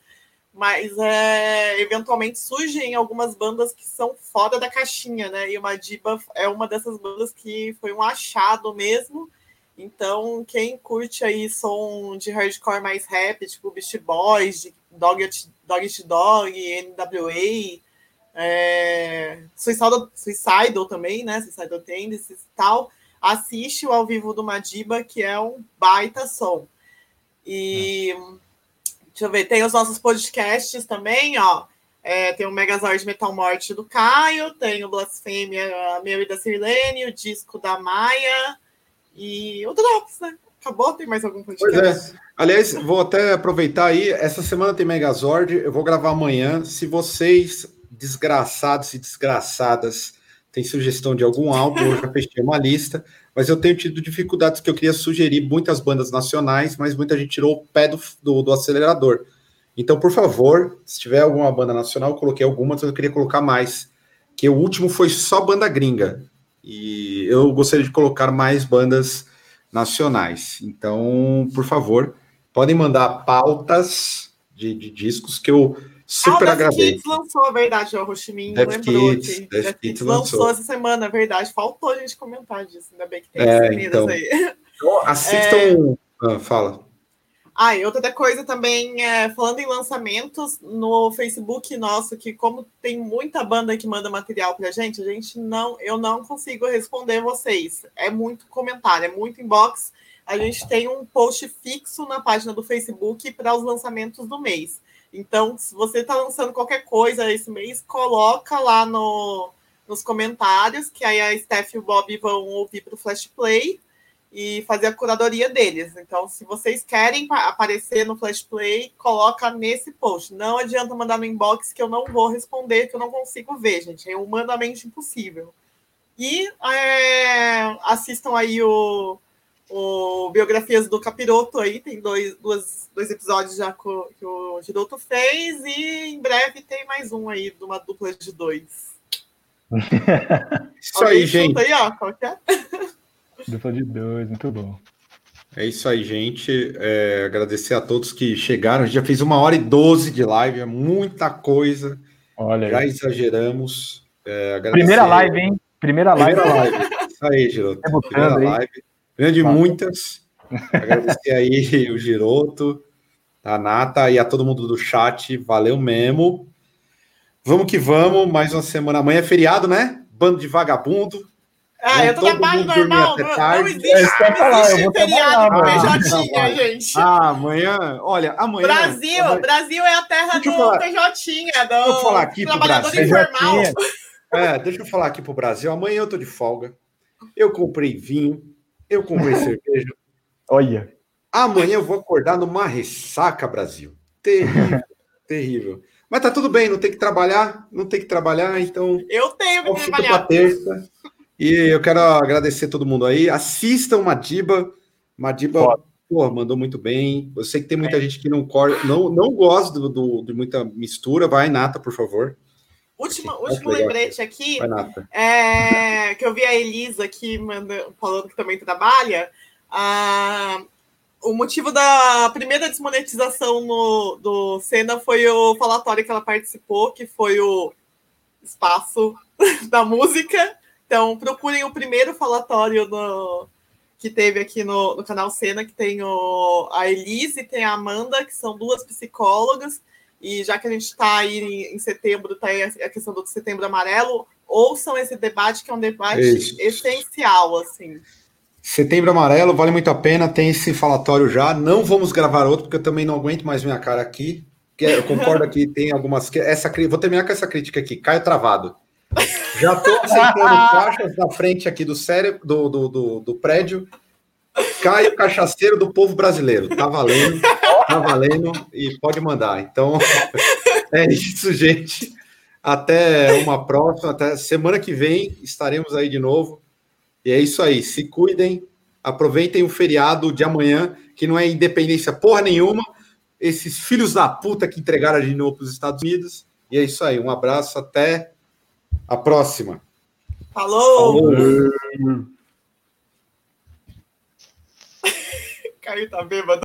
B: mas é, eventualmente surgem algumas bandas que são fora da caixinha, né? E o Madiba é uma dessas bandas que foi um achado mesmo. Então, quem curte aí som de hardcore mais rap, tipo Beast Boys, Dog Dog Dog, NWA, é, Suicidal, Suicidal também, né? Suicidal Tendencies e tal, assiste o ao vivo do Madiba, que é um baita som. E deixa eu ver, tem os nossos podcasts também, ó. É, tem o Megazord Metal Morte do Caio, tem o Blasfêmia meu e da Sirlene, o disco da Maia e o Drops, né? Acabou? Tem mais algum podcast?
A: Pois é. Aliás, vou até aproveitar aí. Essa semana tem Megazord, eu vou gravar amanhã. Se vocês, desgraçados e desgraçadas, têm sugestão de algum álbum, eu já fechei uma lista mas eu tenho tido dificuldades que eu queria sugerir muitas bandas nacionais, mas muita gente tirou o pé do, do, do acelerador. Então, por favor, se tiver alguma banda nacional, eu coloquei algumas, mas eu queria colocar mais. Que o último foi só banda gringa. E eu gostaria de colocar mais bandas nacionais. Então, por favor, podem mandar pautas de, de discos que eu Super ah,
B: Kids lançou, a verdade, o Rochimin lembrou Kids, Death Kids lançou. lançou essa semana, a verdade. Faltou a gente comentar disso, ainda bem que tem
A: é, então, aí. Então, assistam. É... Ah, fala.
B: Ah, e outra coisa também, é, falando em lançamentos, no Facebook nosso, que como tem muita banda que manda material pra gente, a gente não, eu não consigo responder vocês. É muito comentário, é muito inbox. A gente tem um post fixo na página do Facebook para os lançamentos do mês. Então, se você está lançando qualquer coisa esse mês, coloca lá no, nos comentários, que aí a Steph e o Bob vão ouvir para o Flash Play e fazer a curadoria deles. Então, se vocês querem aparecer no Flash Play, coloca nesse post. Não adianta mandar no inbox que eu não vou responder, que eu não consigo ver, gente. É humanamente impossível. E é, assistam aí o, o Biografias do Capiroto aí, tem dois, dois, dois episódios já que o, que o Giroto fez, e em breve tem mais um aí, de uma dupla de dois.
A: isso aí, gente.
B: Aí, ó, qual é?
C: Dupla de dois, muito bom.
A: É isso aí, gente. É, agradecer a todos que chegaram. A gente já fez uma hora e doze de live, é muita coisa.
C: Olha
A: já aí. exageramos.
C: É, Primeira live, hein? Primeira live. Primeira live.
A: Isso aí, Giroto. É Primeira live. Grande muitas. Agradecer aí o Giroto, a Nata e a todo mundo do chat. Valeu mesmo. Vamos que vamos. Mais uma semana. Amanhã é feriado, né? Bando de vagabundo.
B: Ah, eu tô trabalho normal. Não, não existe, é, não falar, existe feriado com PJ, gente.
A: Ah, amanhã. Olha, amanhã.
B: Brasil, amanhã... Brasil é a terra do PJ, do deixa eu falar aqui trabalhador pro Brasil. informal.
A: É, deixa eu falar aqui pro Brasil. Amanhã eu tô de folga. Eu comprei vinho eu comprei cerveja.
C: Olha.
A: Amanhã eu vou acordar numa ressaca, Brasil. Terrível, terrível. Mas tá tudo bem, não tem que trabalhar, não tem que trabalhar, então.
B: Eu tenho que trabalhar.
A: terça. E eu quero agradecer todo mundo aí. Assistam Madiba. Madiba, pô, mandou muito bem. Eu sei que tem muita é. gente que não, não, não gosta do, do, de muita mistura. Vai, Nata, por favor.
B: Último, último lembrete aqui, é, que eu vi a Elisa aqui manda, falando que também trabalha. Ah, o motivo da primeira desmonetização no, do Senna foi o falatório que ela participou, que foi o espaço da música. Então, procurem o primeiro falatório no, que teve aqui no, no canal Senna, que tem o, a Elise e tem a Amanda, que são duas psicólogas e já que a gente está aí em, setembro, está aí a questão do setembro amarelo, ouçam esse debate, que é um debate Isso. essencial, assim.
A: Setembro Amarelo vale muito a pena, tem esse falatório já. Não vamos gravar outro, porque eu também não aguento mais minha cara aqui. Eu concordo que tem algumas. Essa, vou terminar com essa crítica aqui. Caio Travado. Já estou aceitando caixas da frente aqui do, cérebro, do, do, do, do prédio. Caio Cachaceiro do povo brasileiro. Tá valendo. Tá valendo e pode mandar. Então, é isso, gente. Até uma próxima, até semana que vem estaremos aí de novo. E é isso aí. Se cuidem, aproveitem o feriado de amanhã, que não é independência porra nenhuma. Esses filhos da puta que entregaram de novo para os Estados Unidos. E é isso aí. Um abraço, até a próxima.
B: Falou! Falou. Caio tá bêbado.